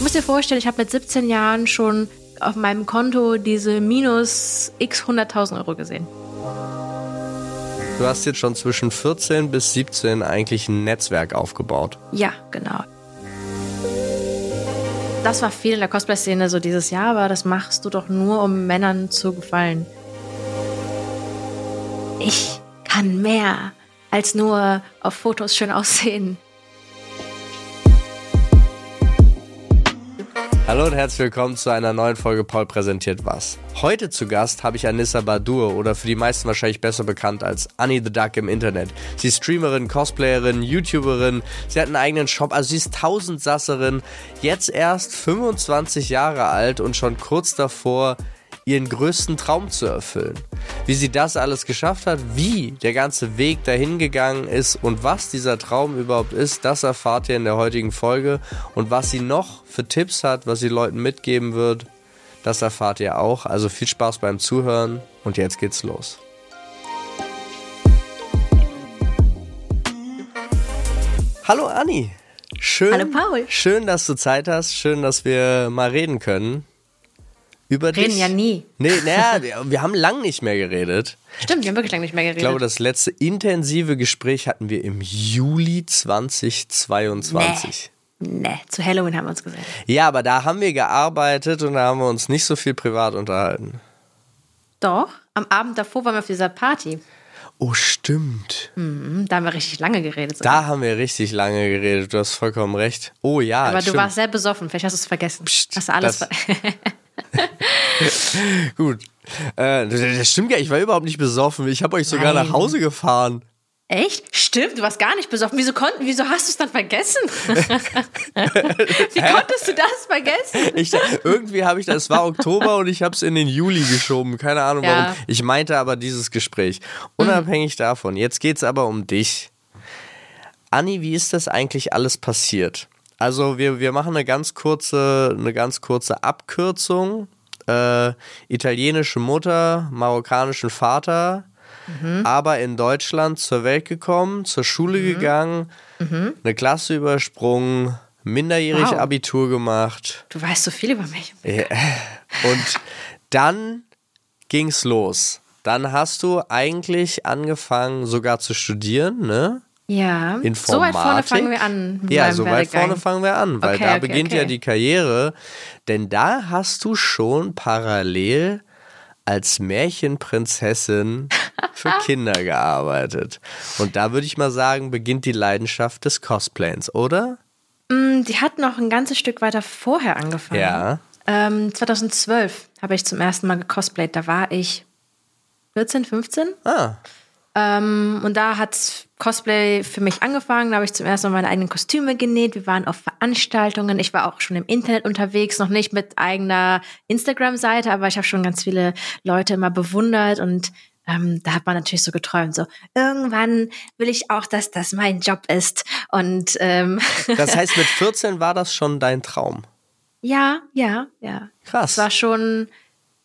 Du musst dir vorstellen, ich habe mit 17 Jahren schon auf meinem Konto diese minus x 100.000 Euro gesehen. Du hast jetzt schon zwischen 14 bis 17 eigentlich ein Netzwerk aufgebaut. Ja, genau. Das war viel in der Cosplay-Szene so dieses Jahr, aber das machst du doch nur, um Männern zu gefallen. Ich kann mehr als nur auf Fotos schön aussehen. Hallo und herzlich willkommen zu einer neuen Folge Paul präsentiert was. Heute zu Gast habe ich Anissa Badur oder für die meisten wahrscheinlich besser bekannt als Annie the Duck im Internet. Sie ist Streamerin, Cosplayerin, YouTuberin, sie hat einen eigenen Shop, also sie ist Tausendsasserin, jetzt erst 25 Jahre alt und schon kurz davor ihren größten Traum zu erfüllen. Wie sie das alles geschafft hat, wie der ganze Weg dahin gegangen ist und was dieser Traum überhaupt ist, das erfahrt ihr in der heutigen Folge. Und was sie noch für Tipps hat, was sie Leuten mitgeben wird, das erfahrt ihr auch. Also viel Spaß beim Zuhören und jetzt geht's los. Hallo Anni. Schön, Hallo Paul. Schön, dass du Zeit hast. Schön, dass wir mal reden können über Reden dich. ja nie. Nee, naja, wir, haben lang nicht mehr geredet. Stimmt, wir haben wirklich lange nicht mehr geredet. Ich glaube, das letzte intensive Gespräch hatten wir im Juli 2022. nee, zu Halloween haben wir uns gesehen. Ja, aber da haben wir gearbeitet und da haben wir uns nicht so viel privat unterhalten. Doch, am Abend davor waren wir auf dieser Party. Oh, stimmt. Mhm, da haben wir richtig lange geredet. Da haben wir richtig lange geredet. Du hast vollkommen recht. Oh ja, Aber stimmt. du warst sehr besoffen. Vielleicht hast du es vergessen. Psst, hast du alles das- ver Gut. Äh, das stimmt ja, ich war überhaupt nicht besoffen. Ich habe euch sogar Nein. nach Hause gefahren. Echt? Stimmt, du warst gar nicht besoffen. Wieso, konnten, wieso hast du es dann vergessen? Wie konntest du das vergessen? Ich, irgendwie habe ich das, es war Oktober und ich habe es in den Juli geschoben. Keine Ahnung Ja. warum. Ich meinte aber dieses Gespräch. Unabhängig davon. Jetzt geht es aber um dich. Anni, wie ist das eigentlich alles passiert? Also wir, wir machen eine ganz kurze, eine ganz kurze Abkürzung. Äh, italienische Mutter, marokkanischen Vater, aber in Deutschland zur Welt gekommen, zur Schule gegangen, eine Klasse übersprungen, minderjährig Wow. Abitur gemacht. Du weißt so viel über mich. Ja. Und dann ging's los. Dann hast du eigentlich angefangen, sogar zu studieren, ne? Ja. So Informatik. weit vorne fangen wir an. Ja, so weit vorne fangen wir an, weil Okay, da okay, beginnt okay. ja die Karriere. Denn da hast du schon parallel als Märchenprinzessin für Kinder gearbeitet. Und da würde ich mal sagen, beginnt die Leidenschaft des Cosplayens, oder? Mm, Die hat noch ein ganzes Stück weiter vorher angefangen. Ja. Ähm, 2012 habe ich zum ersten Mal gecosplayt. Da war ich 14, 15. Ah, Ähm, und da hat Cosplay für mich angefangen. Da habe ich zum ersten Mal meine eigenen Kostüme genäht. Wir waren auf Veranstaltungen. Ich war auch schon im Internet unterwegs, noch nicht mit eigener Instagram-Seite, aber ich habe schon ganz viele Leute immer bewundert und ähm, da hat man natürlich so geträumt, so irgendwann will ich auch, dass das mein Job ist. Und ähm, das heißt, mit 14 war das schon dein Traum. ja, ja, ja. Krass. Es war schon,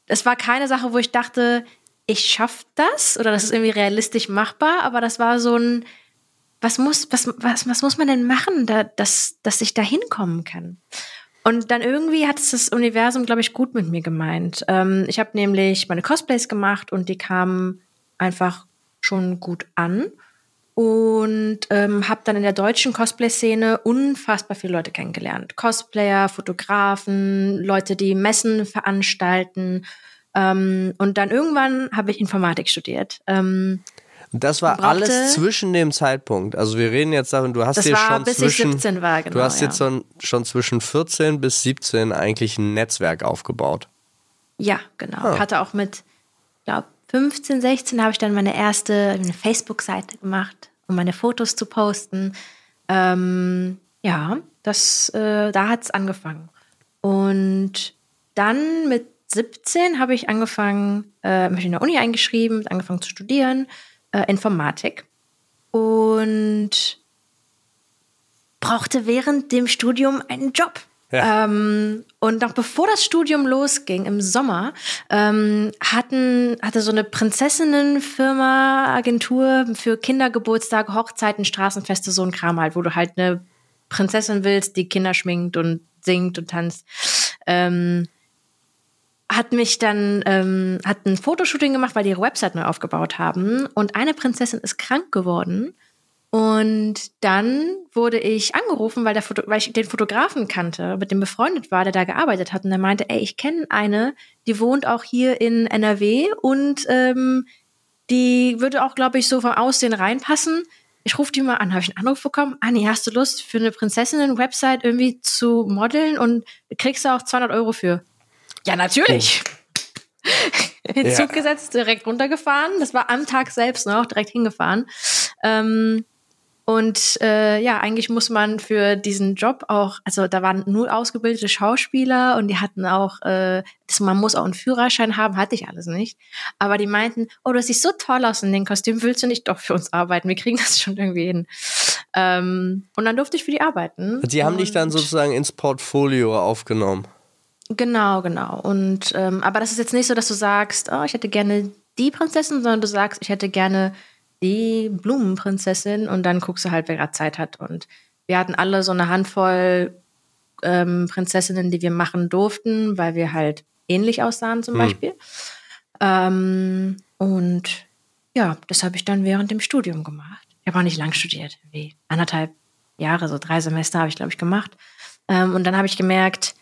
es war keine Sache, wo ich dachte, ich schaff das oder das ist irgendwie realistisch machbar, aber das war so ein, was muss, was, was, was muss man denn machen, da, dass, dass ich da hinkommen kann? Und dann irgendwie hat es das Universum, glaube ich, gut mit mir gemeint. Ähm, ich habe nämlich meine Cosplays gemacht und die kamen einfach schon gut an. Und ähm, habe dann in der deutschen Cosplay-Szene unfassbar viele Leute kennengelernt. Cosplayer, Fotografen, Leute, die Messen veranstalten. Ähm, und dann irgendwann habe ich Informatik studiert. Ähm, das war brauchte- alles zwischen dem Zeitpunkt. Also wir reden jetzt davon, du hast dir schon bis ich zwischen 17 war, genau, du hast jetzt ja. schon, schon zwischen 14 bis 17 eigentlich ein Netzwerk aufgebaut. ja, genau. Ah. Hatte auch mit, glaube 15, 16 habe ich dann meine erste Facebook-Seite gemacht, um meine Fotos zu posten. Ähm, ja, das, äh, da hat es angefangen. Und dann mit 17 habe ich angefangen, äh, mich in der Uni eingeschrieben, angefangen zu studieren, äh, Informatik. Und brauchte während dem Studium einen Job. Ja. Ähm, und noch bevor das Studium losging, im Sommer, ähm, hatten, hatte so eine Prinzessinnenfirma, Agentur für Kindergeburtstage, Hochzeiten, Straßenfeste, so ein Kram halt, wo du halt eine Prinzessin willst, die Kinder schminkt und singt und tanzt. Ähm, hat mich dann, ähm, hat ein Fotoshooting gemacht, weil die ihre Website neu aufgebaut haben. Und eine Prinzessin ist krank geworden. Und dann wurde ich angerufen, weil, der Foto weil ich den Fotografen kannte, mit dem befreundet war, der da gearbeitet hat. Und er meinte, ey, ich kenne eine, die wohnt auch hier in NRW und ähm, die würde auch, glaube ich, so vom Aussehen reinpassen. Ich rufe die mal an. Habe ich einen Anruf bekommen? Anni, hast du Lust, für eine Prinzessinnen-Website irgendwie zu modeln und kriegst du auch 200 Euro für? Ja, natürlich. Oh. Den Zug gesetzt, direkt runtergefahren. Das war am Tag selbst noch, direkt hingefahren. Ähm, und äh, ja, eigentlich muss man für diesen Job auch, also da waren nur ausgebildete Schauspieler und die hatten auch, äh, das, man muss auch einen Führerschein haben, hatte ich alles nicht. Aber die meinten, oh, du siehst so toll aus in dem Kostüm, willst du nicht doch für uns arbeiten? Wir kriegen das schon irgendwie hin. Ähm, und dann durfte ich für die arbeiten. Sie haben dich dann sozusagen ins Portfolio aufgenommen. Genau, genau. Und ähm, aber das ist jetzt nicht so, dass du sagst, oh, ich hätte gerne die Prinzessin, sondern du sagst, ich hätte gerne die Blumenprinzessin und dann guckst du halt, wer gerade Zeit hat. Und wir hatten alle so eine Handvoll ähm, Prinzessinnen, die wir machen durften, weil wir halt ähnlich aussahen zum hm. Beispiel. Ähm, und ja, das habe ich dann während dem Studium gemacht. Ich habe auch nicht lang studiert, wie anderthalb Jahre, so drei Semester habe ich, glaube ich, gemacht. Ähm, und dann habe ich gemerkt,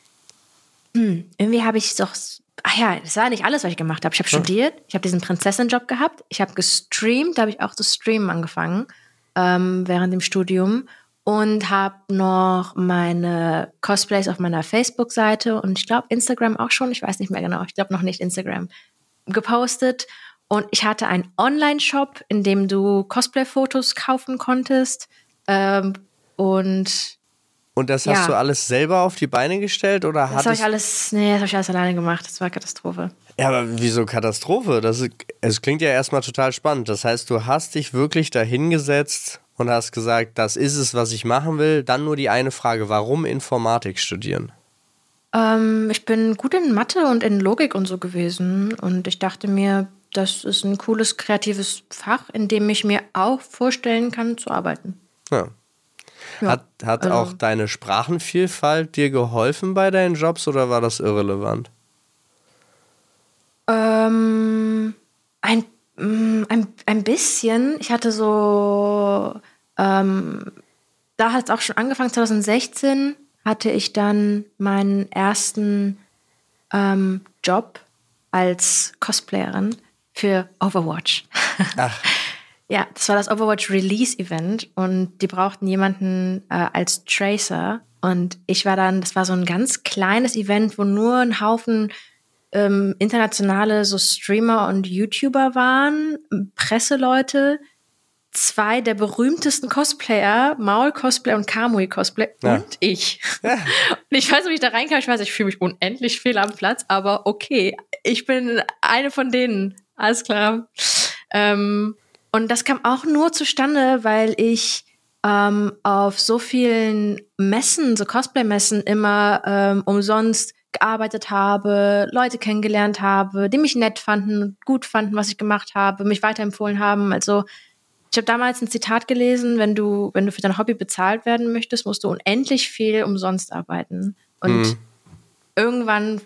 hm, irgendwie habe ich doch ach ja, das war nicht alles, was ich gemacht habe. Ich habe hm. studiert, ich habe diesen Prinzessin-Job gehabt, ich habe gestreamt, da habe ich auch zu streamen angefangen ähm, während dem Studium und habe noch meine Cosplays auf meiner Facebook-Seite und ich glaube Instagram auch schon, ich weiß nicht mehr genau, ich glaube noch nicht Instagram gepostet. Und ich hatte einen Online-Shop, in dem du Cosplay-Fotos kaufen konntest. Ähm, und und das hast ja. du alles selber auf die Beine gestellt oder Das habe ich alles, nee, das habe ich alles alleine gemacht. Das war Katastrophe. Ja, aber wieso Katastrophe? Das ist, es klingt ja erstmal total spannend. Das heißt, du hast dich wirklich dahingesetzt und hast gesagt, das ist es, was ich machen will. Dann nur die eine Frage, warum Informatik studieren? Ähm, ich bin gut in Mathe und in Logik und so gewesen und ich dachte mir, das ist ein cooles kreatives Fach, in dem ich mir auch vorstellen kann zu arbeiten. Ja, ja, hat hat also, auch deine Sprachenvielfalt dir geholfen bei deinen Jobs oder war das irrelevant? Ähm, ein, mm, ein, ein bisschen. Ich hatte so, ähm, da hat es auch schon angefangen, 2016 hatte ich dann meinen ersten ähm, Job als Cosplayerin für Overwatch. Ach. Ja, das war das Overwatch Release Event und die brauchten jemanden äh, als Tracer. Und ich war dann, das war so ein ganz kleines Event, wo nur ein Haufen ähm, internationale so Streamer und YouTuber waren, Presseleute, zwei der berühmtesten Cosplayer, Maul Cosplay und Kamui Cosplay ja. und ich. Ja. Und ich weiß nicht, wie ich da reinkam. Ich weiß, ich fühle mich unendlich fehl am Platz, aber okay, ich bin eine von denen. Alles klar. Ähm, und das kam auch nur zustande, weil ich ähm, auf so vielen Messen, so Cosplay-Messen, immer ähm, umsonst gearbeitet habe, Leute kennengelernt habe, die mich nett fanden, gut fanden, was ich gemacht habe, mich weiterempfohlen haben. Also ich habe damals ein Zitat gelesen, wenn du, wenn du für dein Hobby bezahlt werden möchtest, musst du unendlich viel umsonst arbeiten. Und mhm. irgendwann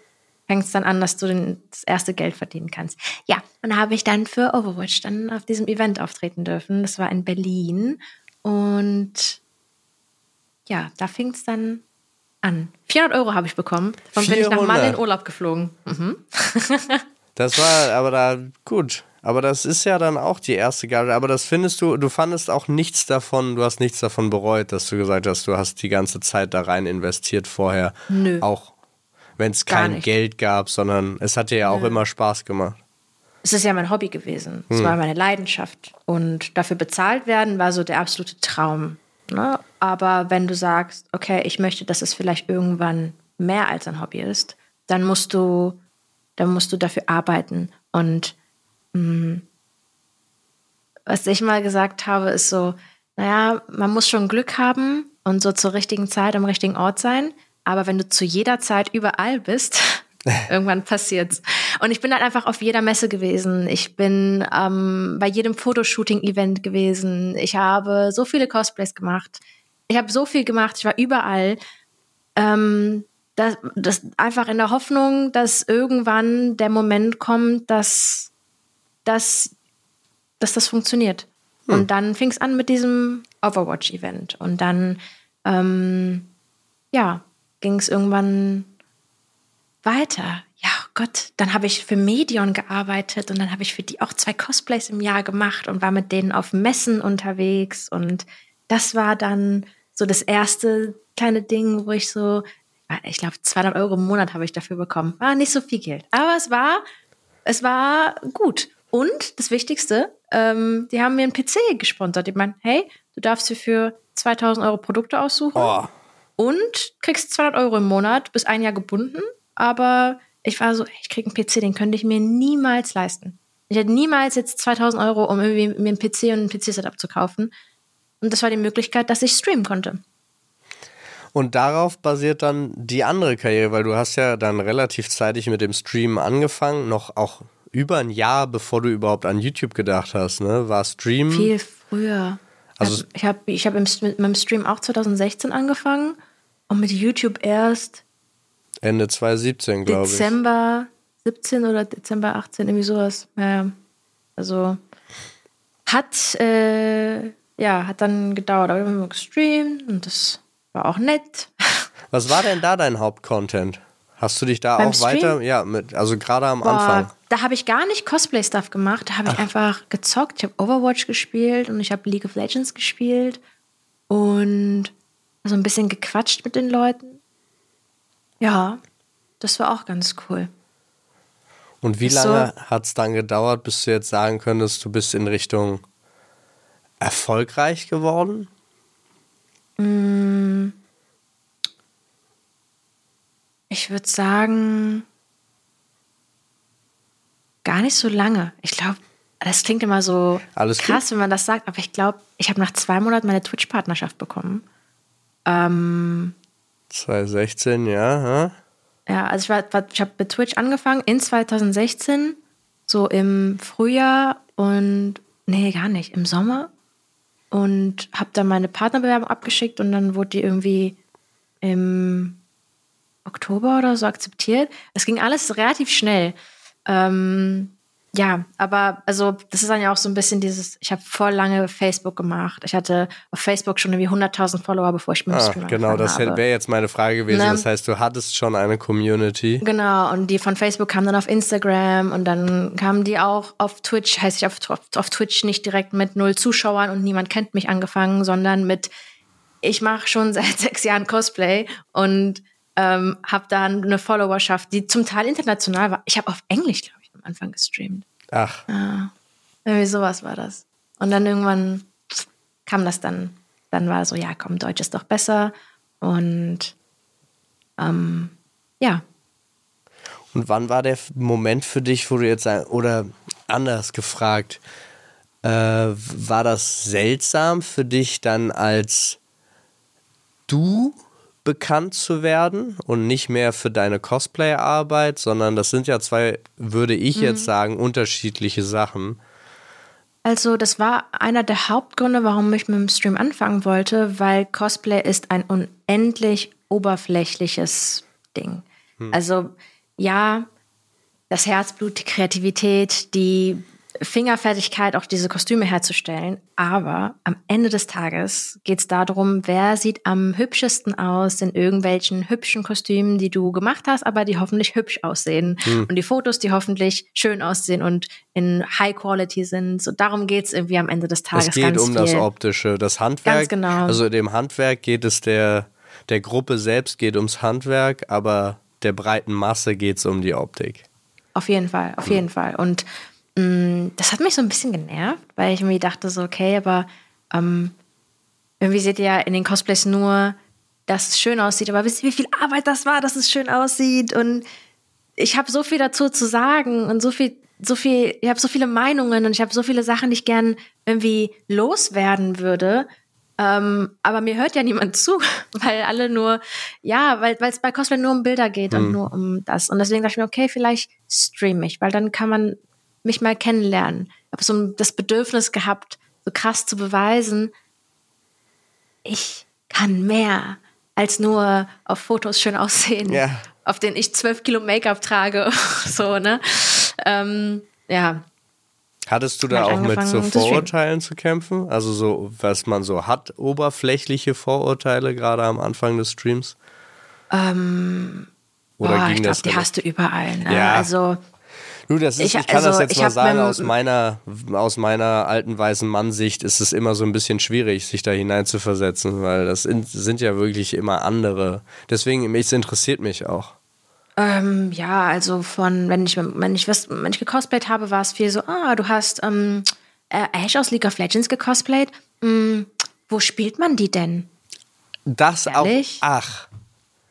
fängt es dann an, dass du den, das erste Geld verdienen kannst. Ja, und da habe ich dann für Overwatch dann auf diesem Event auftreten dürfen. Das war in Berlin. Und ja, da fing es dann an. 400 Euro habe ich bekommen. Und 400. bin ich nach Malle in Urlaub geflogen. Mhm. das war aber da gut. Aber das ist ja dann auch die erste Gage. Aber das findest du, du fandest auch nichts davon, du hast nichts davon bereut, dass du gesagt hast, du hast die ganze Zeit da rein investiert vorher. Nö. Auch wenn es kein Geld gab, sondern es hat dir ja auch ja. immer Spaß gemacht. Es ist ja mein Hobby gewesen. Es hm. war meine Leidenschaft. Und dafür bezahlt werden war so der absolute Traum. Ne? Aber wenn du sagst, okay, ich möchte, dass es vielleicht irgendwann mehr als ein Hobby ist, dann musst du, dann musst du dafür arbeiten. Und mh, hm, was ich mal gesagt habe, ist so, naja, man muss schon Glück haben und so zur richtigen Zeit am richtigen Ort sein. Aber wenn du zu jeder Zeit überall bist, irgendwann passiert's. Und ich bin halt einfach auf jeder Messe gewesen. Ich bin ähm, bei jedem Fotoshooting-Event gewesen. Ich habe so viele Cosplays gemacht. Ich habe so viel gemacht. Ich war überall. ähm, das, das einfach in der Hoffnung, dass irgendwann der Moment kommt, dass, dass, dass das funktioniert. Hm. Und dann fing es an mit diesem Overwatch-Event. Und dann, ähm, ja, ging es irgendwann weiter. Ja, oh Gott, dann habe ich für Medion gearbeitet und dann habe ich für die auch zwei Cosplays im Jahr gemacht und war mit denen auf Messen unterwegs. Und das war dann so das erste kleine Ding, wo ich so, ich glaube, 200 Euro im Monat habe ich dafür bekommen. War nicht so viel Geld, aber es war, es war gut. Und das Wichtigste, ähm, die haben mir einen PC gesponsert. Die meinen, hey, du darfst dir für 2000 Euro Produkte aussuchen oh. Und kriegst 200 Euro im Monat, bis ein Jahr gebunden. Aber ich war so, ich kriege einen PC, den könnte ich mir niemals leisten. Ich hätte niemals jetzt 2000 Euro, um irgendwie mir einen PC und ein PC-Setup zu kaufen. Und das war die Möglichkeit, dass ich streamen konnte. Und darauf basiert dann die andere Karriere, weil du hast ja dann relativ zeitig mit dem Streamen angefangen, noch auch über ein Jahr, bevor du überhaupt an YouTube gedacht hast, ne? War Stream? Viel früher. Also ich habe ich hab mit meinem Stream auch 2016 angefangen und mit YouTube erst Ende 2017, glaube ich. Dezember 17 oder Dezember 18, irgendwie sowas. Ja, also hat äh, ja hat dann gedauert, aber wir haben gestreamt und das war auch nett. Was war denn da dein Hauptcontent? Hast du dich da Beim auch Stream? weiter, ja, mit, also gerade am Boah, Anfang? Da habe ich gar nicht Cosplay-Stuff gemacht. Da habe ich einfach gezockt. Ich habe Overwatch gespielt und ich habe League of Legends gespielt und so ein bisschen gequatscht mit den Leuten. Ja, das war auch ganz cool. Und wie lange so, hat es dann gedauert, bis du jetzt sagen könntest, du bist in Richtung erfolgreich geworden? Mm. Ich würde sagen, gar nicht so lange. Ich glaube, das klingt immer so Alles krass, gut? wenn man das sagt, aber ich glaube, ich habe nach zwei Monaten meine Twitch-Partnerschaft bekommen. Ähm, 2016, ja. Ha? Ja, also ich, war, ich habe mit Twitch angefangen in 2016, so im Frühjahr und nee, gar nicht, im Sommer und habe dann meine Partnerbewerbung abgeschickt und dann wurde die irgendwie im Oktober oder so akzeptiert. Es ging alles relativ schnell. Ähm, ja, aber also das ist dann ja auch so ein bisschen dieses, ich habe voll lange Facebook gemacht. Ich hatte auf Facebook schon irgendwie 100.000 Follower, bevor ich mit ah, Genau, das wäre jetzt meine Frage gewesen. Ne? Das heißt, du hattest schon eine Community. Genau, und die von Facebook kamen dann auf Instagram und dann kamen die auch auf Twitch. Heißt ich auf, auf, auf Twitch nicht direkt mit null Zuschauern und niemand kennt mich angefangen, sondern mit, ich mache schon seit sechs Jahren Cosplay und ähm, habe dann eine Followerschaft, die zum Teil international war. Ich habe auf Englisch, glaube am Anfang gestreamt. Ach. Ja, irgendwie sowas war das. Und dann irgendwann kam das dann, dann war so, ja, komm, Deutsch ist doch besser. Und ähm, ja. Und wann war der Moment für dich, wo du jetzt, oder anders gefragt, äh, war das seltsam für dich dann als du bekannt zu werden und nicht mehr für deine Cosplay-Arbeit, sondern das sind ja zwei, würde ich mhm. jetzt sagen, unterschiedliche Sachen. Also das war einer der Hauptgründe, warum ich mit dem Stream anfangen wollte, weil Cosplay ist ein unendlich oberflächliches Ding. Hm. Also ja, das Herzblut, die Kreativität, die Fingerfertigkeit, auch diese Kostüme herzustellen. Aber am Ende des Tages geht es darum, wer sieht am hübschesten aus in irgendwelchen hübschen Kostümen, die du gemacht hast, aber die hoffentlich hübsch aussehen. Hm. Und die Fotos, die hoffentlich schön aussehen und in High Quality sind. So darum geht es irgendwie am Ende des Tages. Es geht um viel. das Optische, das Handwerk. Ganz genau. Also dem Handwerk geht es der, der Gruppe selbst geht ums Handwerk, aber der breiten Masse geht es um die Optik. Auf jeden Fall, auf hm. jeden Fall. Und das hat mich so ein bisschen genervt, weil ich mir dachte so, okay, aber ähm, irgendwie seht ihr ja in den Cosplays nur, dass es schön aussieht, aber wisst ihr, wie viel Arbeit das war, dass es schön aussieht und ich habe so viel dazu zu sagen und so viel, so viel, ich habe so viele Meinungen und ich habe so viele Sachen, die ich gern irgendwie loswerden würde. Ähm, aber mir hört ja niemand zu, weil alle nur, ja, weil es bei Cosplay nur um Bilder geht hm. und nur um das. Und deswegen dachte ich mir, okay, vielleicht stream ich, weil dann kann man mich mal kennenlernen. Ich habe so das Bedürfnis gehabt, so krass zu beweisen, ich kann mehr als nur auf Fotos schön aussehen, Ja. auf denen ich zwölf Kilo Make-up trage. so, ne? Ähm, ja, Hattest du da auch mit so. Vorurteilen zu kämpfen? Also so, was man so hat, oberflächliche Vorurteile gerade am Anfang des Streams? Oder boah, ging ich das glaube, die hast du überall. Ne? Ja. Also, Du, das ist, ich, Ich- kann das also, jetzt ich mal sagen, aus meiner, aus meiner alten weißen Mann-Sicht ist es immer so ein bisschen schwierig, sich da hineinzuversetzen, weil das in, sind ja wirklich immer andere. Deswegen, es interessiert mich auch. Ähm, ja, also von, wenn ich, wenn ich, was, wenn ich gecosplayt habe, war es viel so, ah, du hast ähm, äh, Ash aus League of Legends gecosplayt. Hm, wo spielt man die denn? Das Ehrlich? auch. Ach.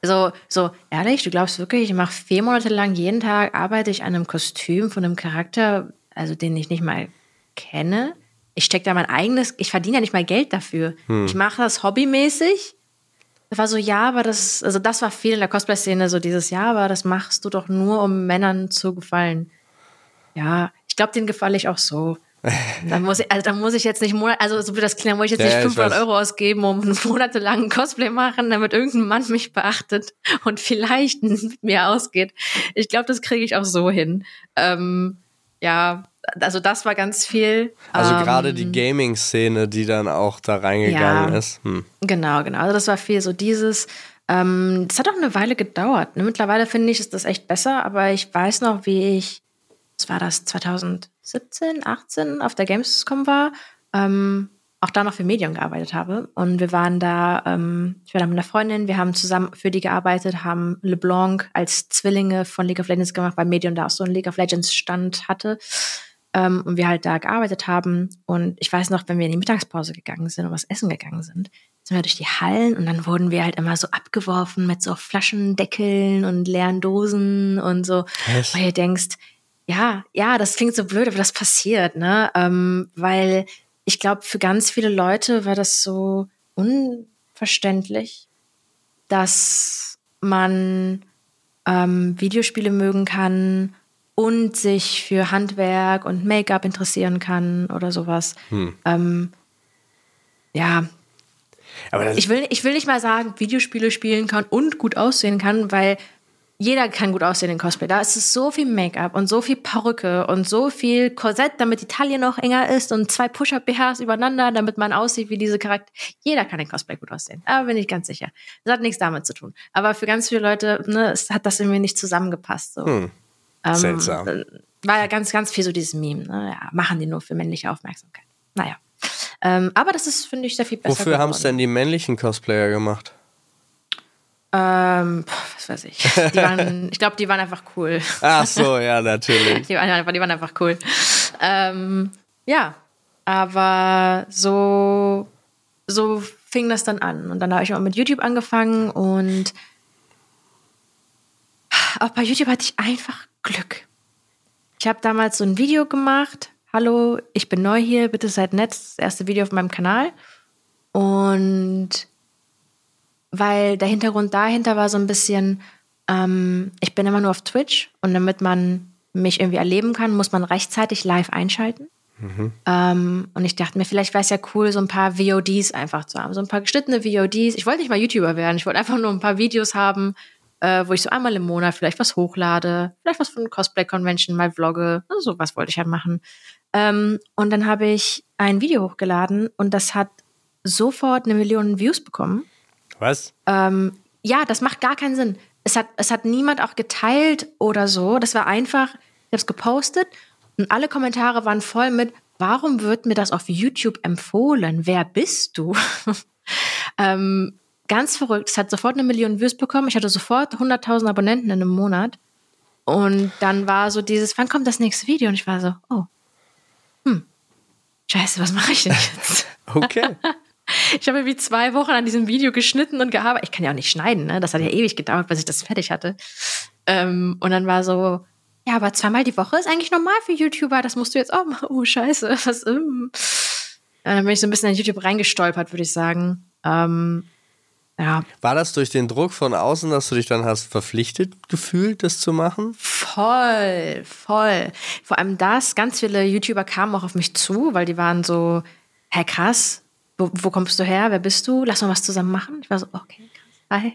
So, so, ehrlich, du glaubst wirklich, ich mache vier Monate lang jeden Tag arbeite ich an einem Kostüm von einem Charakter, also den ich nicht mal kenne. Ich stecke da mein eigenes, ich verdiene ja nicht mal Geld dafür. Ich mache das hobbymäßig. Das war so, ja, aber das, also das war viel in der Cosplay-Szene, so dieses, ja, aber das machst du doch nur, um Männern zu gefallen. Ja, ich glaube, denen gefalle ich auch so. Dann muss ich, also dann muss ich jetzt nicht Monat, also so wie das klingt, muss ich jetzt Ja, nicht ja, ich 500 weiß. Euro ausgeben, um einen monatelangen Cosplay machen, damit irgendein Mann mich beachtet und vielleicht mit mir ausgeht. Ich glaube, das kriege ich auch so hin. Ähm, ja, also das war ganz viel. Also ähm, gerade die Gaming-Szene, die dann auch da reingegangen Ja. ist. Hm. Genau, genau. Also das war viel so dieses. Ähm, das hat auch eine Weile gedauert. Ne? Mittlerweile finde ich, ist das echt besser, aber ich weiß noch, wie ich, was war das, 2017, 18 auf der Gamescom war, ähm, auch da noch für Medium gearbeitet habe. Und wir waren da, ähm, ich war da mit einer Freundin, wir haben zusammen für die gearbeitet, haben LeBlanc als Zwillinge von League of Legends gemacht, weil Medium da auch so einen League of Legends Stand hatte. Ähm, und wir halt da gearbeitet haben. Und ich weiß noch, wenn wir in die Mittagspause gegangen sind und was essen gegangen sind, sind wir durch die Hallen und dann wurden wir halt immer so abgeworfen mit so Flaschendeckeln und leeren Dosen und so. Was? Weil ihr denkst, ja, ja, das klingt so blöd, aber das passiert, ne? Ähm, weil ich glaube, für ganz viele Leute war das so unverständlich, dass man ähm, Videospiele mögen kann und sich für Handwerk und Make-up interessieren kann oder sowas. Ähm, ja, Aber ich will, ich will nicht mal sagen, Videospiele spielen kann und gut aussehen kann, weil jeder kann gut aussehen in Cosplay. Da ist es so viel Make-up und so viel Perücke und so viel Korsett, damit die Taille noch enger ist und zwei Push-Up-BHs übereinander, damit man aussieht wie diese Charakter. Jeder kann in Cosplay gut aussehen. Aber bin ich ganz sicher. Das hat nichts damit zu tun. Aber für ganz viele Leute, ne, hat das irgendwie nicht zusammengepasst. So. hm, Ähm, seltsam. äh, War ja ganz, ganz viel so dieses Meme. Ne? Ja, machen die nur für männliche Aufmerksamkeit. Naja. Ähm, aber das ist, finde ich, sehr viel besser. wofür haben es denn die männlichen Cosplayer gemacht? Ähm, was weiß ich. Die waren, ich glaube, die waren einfach cool. Ach so, ja, natürlich. Die waren, einfach- die waren einfach cool. Ähm, ja, aber so, so fing das dann an. Und dann habe ich auch mit YouTube angefangen und auch bei YouTube hatte ich einfach Glück. Ich habe damals so ein Video gemacht. Hallo, ich bin neu hier, bitte seid nett. Das erste Video auf meinem Kanal. Und weil der Hintergrund dahinter war so ein bisschen, ähm, ich bin immer nur auf Twitch und damit man mich irgendwie erleben kann, muss man rechtzeitig live einschalten. Ähm, und ich dachte mir, vielleicht wäre es ja cool, so ein paar VODs einfach zu haben. So ein paar geschnittene VODs. Ich wollte nicht mal YouTuber werden. Ich wollte einfach nur ein paar Videos haben, äh, wo ich so einmal im Monat vielleicht was hochlade, vielleicht was von Cosplay Convention mal vlogge. Also sowas wollte ich halt machen. Ähm, und dann habe ich ein Video hochgeladen und das hat sofort eine Million Views bekommen. Was? Ähm, ja, das macht gar keinen Sinn. Es hat, es hat niemand auch geteilt oder so. Das war einfach, ich habe es gepostet und alle Kommentare waren voll mit, warum wird mir das auf YouTube empfohlen? Wer bist du? ähm, ganz verrückt. Es hat sofort eine Million Views bekommen. Ich hatte sofort 100.000 Abonnenten in einem Monat. Und dann war so dieses, wann kommt das nächste Video? Und ich war so, oh, hm, scheiße, was mache ich denn jetzt? Okay. Ich habe irgendwie zwei Wochen an diesem Video geschnitten und gearbeitet. Ich kann ja auch nicht schneiden, ne? Das hat ja ewig gedauert, bis ich das fertig hatte. Ähm, und dann war so, ja, aber zweimal die Woche ist eigentlich normal für YouTuber. Das musst du jetzt auch machen. Oh, scheiße. Was, ähm. dann bin ich so ein bisschen in YouTube reingestolpert, würde ich sagen. Ähm, ja, War das durch den Druck von außen, dass du dich dann hast verpflichtet gefühlt, das zu machen? voll, voll. Vor allem das, ganz viele YouTuber kamen auch auf mich zu, weil die waren so, hä, krass, wo, wo kommst du her, wer bist du, lass mal was zusammen machen. Ich war so, okay, krass. Hi.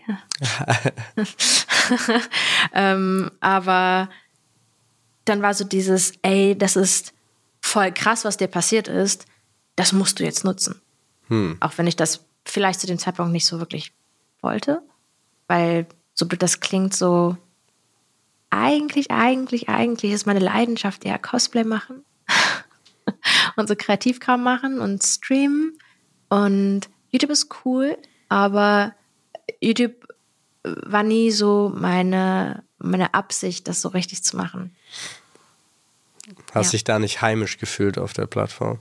ähm, aber dann war so dieses, ey, das ist voll krass, was dir passiert ist. Das musst du jetzt nutzen. Hm. Auch wenn ich das vielleicht zu dem Zeitpunkt nicht so wirklich wollte. Weil, so blöd das klingt, so eigentlich, eigentlich, eigentlich ist meine Leidenschaft eher Cosplay machen und so Kreativkram machen und streamen. Und YouTube ist cool, aber YouTube war nie so meine, meine Absicht, das so richtig zu machen. Hast ja. dich da nicht heimisch gefühlt auf der Plattform?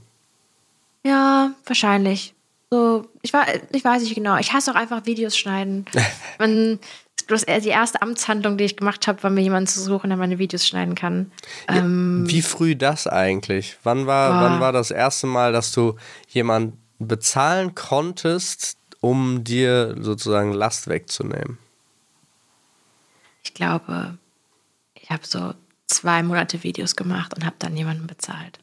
Ja, wahrscheinlich. So, ich, war, ich weiß nicht genau. Ich hasse auch einfach Videos schneiden. Man, das, die erste Amtshandlung, die ich gemacht habe, war mir jemanden zu suchen, der meine Videos schneiden kann. Ja, ähm, wie früh das eigentlich? Wann war, wann war das erste Mal, dass du jemanden bezahlen konntest, um dir sozusagen Last wegzunehmen? Ich glaube, ich habe so zwei Monate Videos gemacht und habe dann jemanden bezahlt.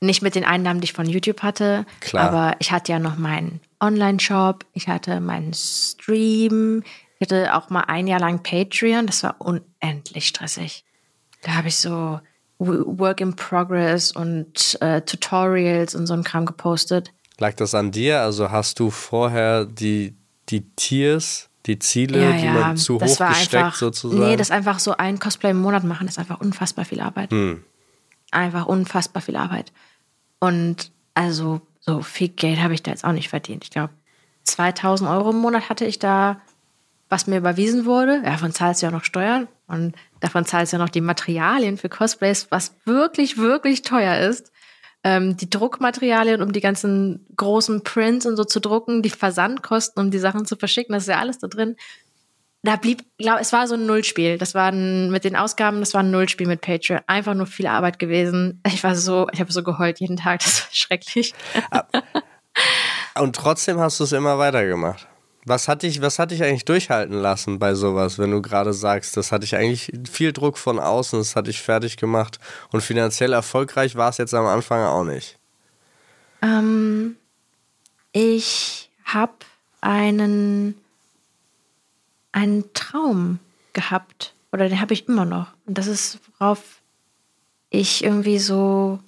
Nicht mit den Einnahmen, die ich von YouTube hatte, Klar. aber ich hatte ja noch meinen Online-Shop, ich hatte meinen Stream, ich hatte auch mal ein Jahr lang Patreon, das war unendlich stressig. Da habe ich so Work in Progress und äh, Tutorials und so ein Kram gepostet. Lag das an dir? Also hast du vorher die, die Tiers, die Ziele, ja, die ja, man zu hoch gesteckt einfach, sozusagen? Nee, das einfach so ein Cosplay im Monat machen, ist einfach unfassbar viel Arbeit. Hm. Einfach unfassbar viel Arbeit. Und also so viel Geld habe ich da jetzt auch nicht verdient. Ich glaube, 2000 Euro im Monat hatte ich da, was mir überwiesen wurde. Ja, davon zahlst du ja noch Steuern und davon zahlst du ja noch die Materialien für Cosplays, was wirklich, wirklich teuer ist ähm, die Druckmaterialien, um die ganzen großen Prints und so zu drucken, die Versandkosten, um die Sachen zu verschicken, das ist ja alles da drin. Da blieb, glaube es war so ein Nullspiel. Das war ein, mit den Ausgaben, das war ein Nullspiel mit Patreon. Einfach nur viel Arbeit gewesen. Ich war so, ich habe so geheult jeden Tag, das war schrecklich. Ah. Und trotzdem hast du es immer weitergemacht. Was hat dich, was hat dich eigentlich durchhalten lassen bei sowas, wenn du gerade sagst, das hatte ich eigentlich viel Druck von außen, das hatte ich fertig gemacht und finanziell erfolgreich war es jetzt am Anfang auch nicht? Ähm, ich habe einen, einen Traum gehabt oder den habe ich immer noch und das ist, worauf ich irgendwie so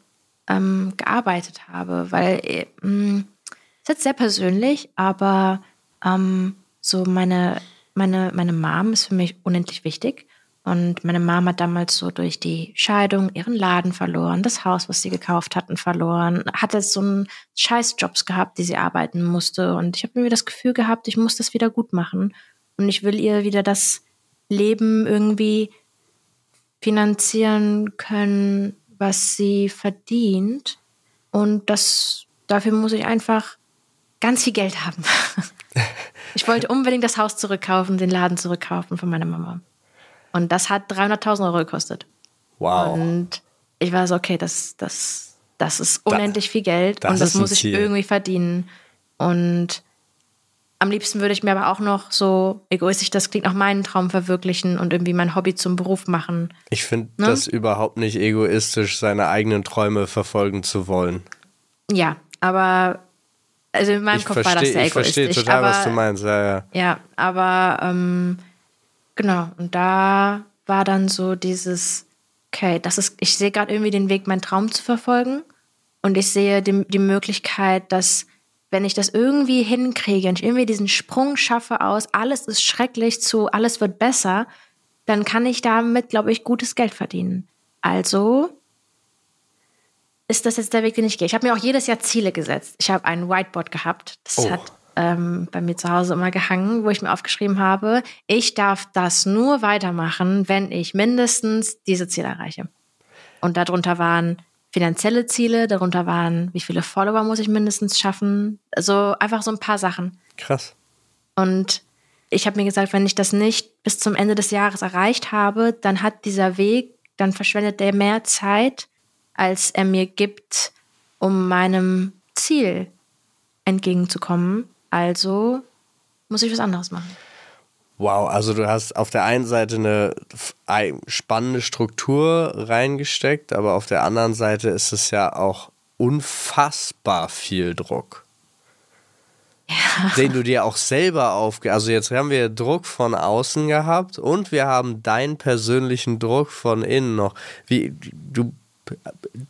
ähm, gearbeitet habe, weil äh, es ist jetzt sehr persönlich, aber ähm, so meine, meine, meine Mom ist für mich unendlich wichtig. Und meine Mom hat damals so durch die Scheidung ihren Laden verloren, das Haus, was sie gekauft hatten, verloren, hat jetzt so einen Scheißjobs gehabt, die sie arbeiten musste. Und ich habe mir das Gefühl gehabt, ich muss das wieder gut machen. Und ich will ihr wieder das Leben irgendwie finanzieren können, was sie verdient. Und das, dafür muss ich einfach ganz viel Geld haben. Ich wollte unbedingt das Haus zurückkaufen, den Laden zurückkaufen von meiner Mama. Und das hat 300.000 Euro gekostet. Wow. Und ich war so, okay, das, das, das ist unendlich da, viel Geld das und das muss ich Ziel. irgendwie verdienen. Und am liebsten würde ich mir aber auch noch so egoistisch, das klingt, auch meinen Traum verwirklichen und irgendwie mein Hobby zum Beruf machen. Ich finde ne? das überhaupt nicht egoistisch, seine eigenen Träume verfolgen zu wollen. Ja, aber also in meinem ich Kopf versteh, war das sehr egoistisch. Ich verstehe total, aber, was du meinst. Ja, ja. ja aber ähm, genau. Und da war dann so dieses, okay, das ist, ich sehe gerade irgendwie den Weg, meinen Traum zu verfolgen. Und ich sehe die, die Möglichkeit, dass wenn ich das irgendwie hinkriege und ich irgendwie diesen Sprung schaffe aus, alles ist schrecklich zu, alles wird besser, dann kann ich damit, glaube ich, gutes Geld verdienen. Also ist das jetzt der Weg, den ich gehe. Ich habe mir auch jedes Jahr Ziele gesetzt. Ich habe ein Whiteboard gehabt. Das oh. hat ähm, bei mir zu Hause immer gehangen, wo ich mir aufgeschrieben habe, ich darf das nur weitermachen, wenn ich mindestens diese Ziele erreiche. Und darunter waren finanzielle Ziele, darunter waren, wie viele Follower muss ich mindestens schaffen. Also einfach so ein paar Sachen. Krass. Und ich habe mir gesagt, wenn ich das nicht bis zum Ende des Jahres erreicht habe, dann hat dieser Weg, dann verschwendet der mehr Zeit, als er mir gibt, um meinem Ziel entgegenzukommen. Also muss ich was anderes machen. Wow, also du hast auf der einen Seite eine spannende Struktur reingesteckt, aber auf der anderen Seite ist es ja auch unfassbar viel Druck. Ja. den du dir auch selber aufge... Also jetzt haben wir Druck von außen gehabt und wir haben deinen persönlichen Druck von innen noch. Wie du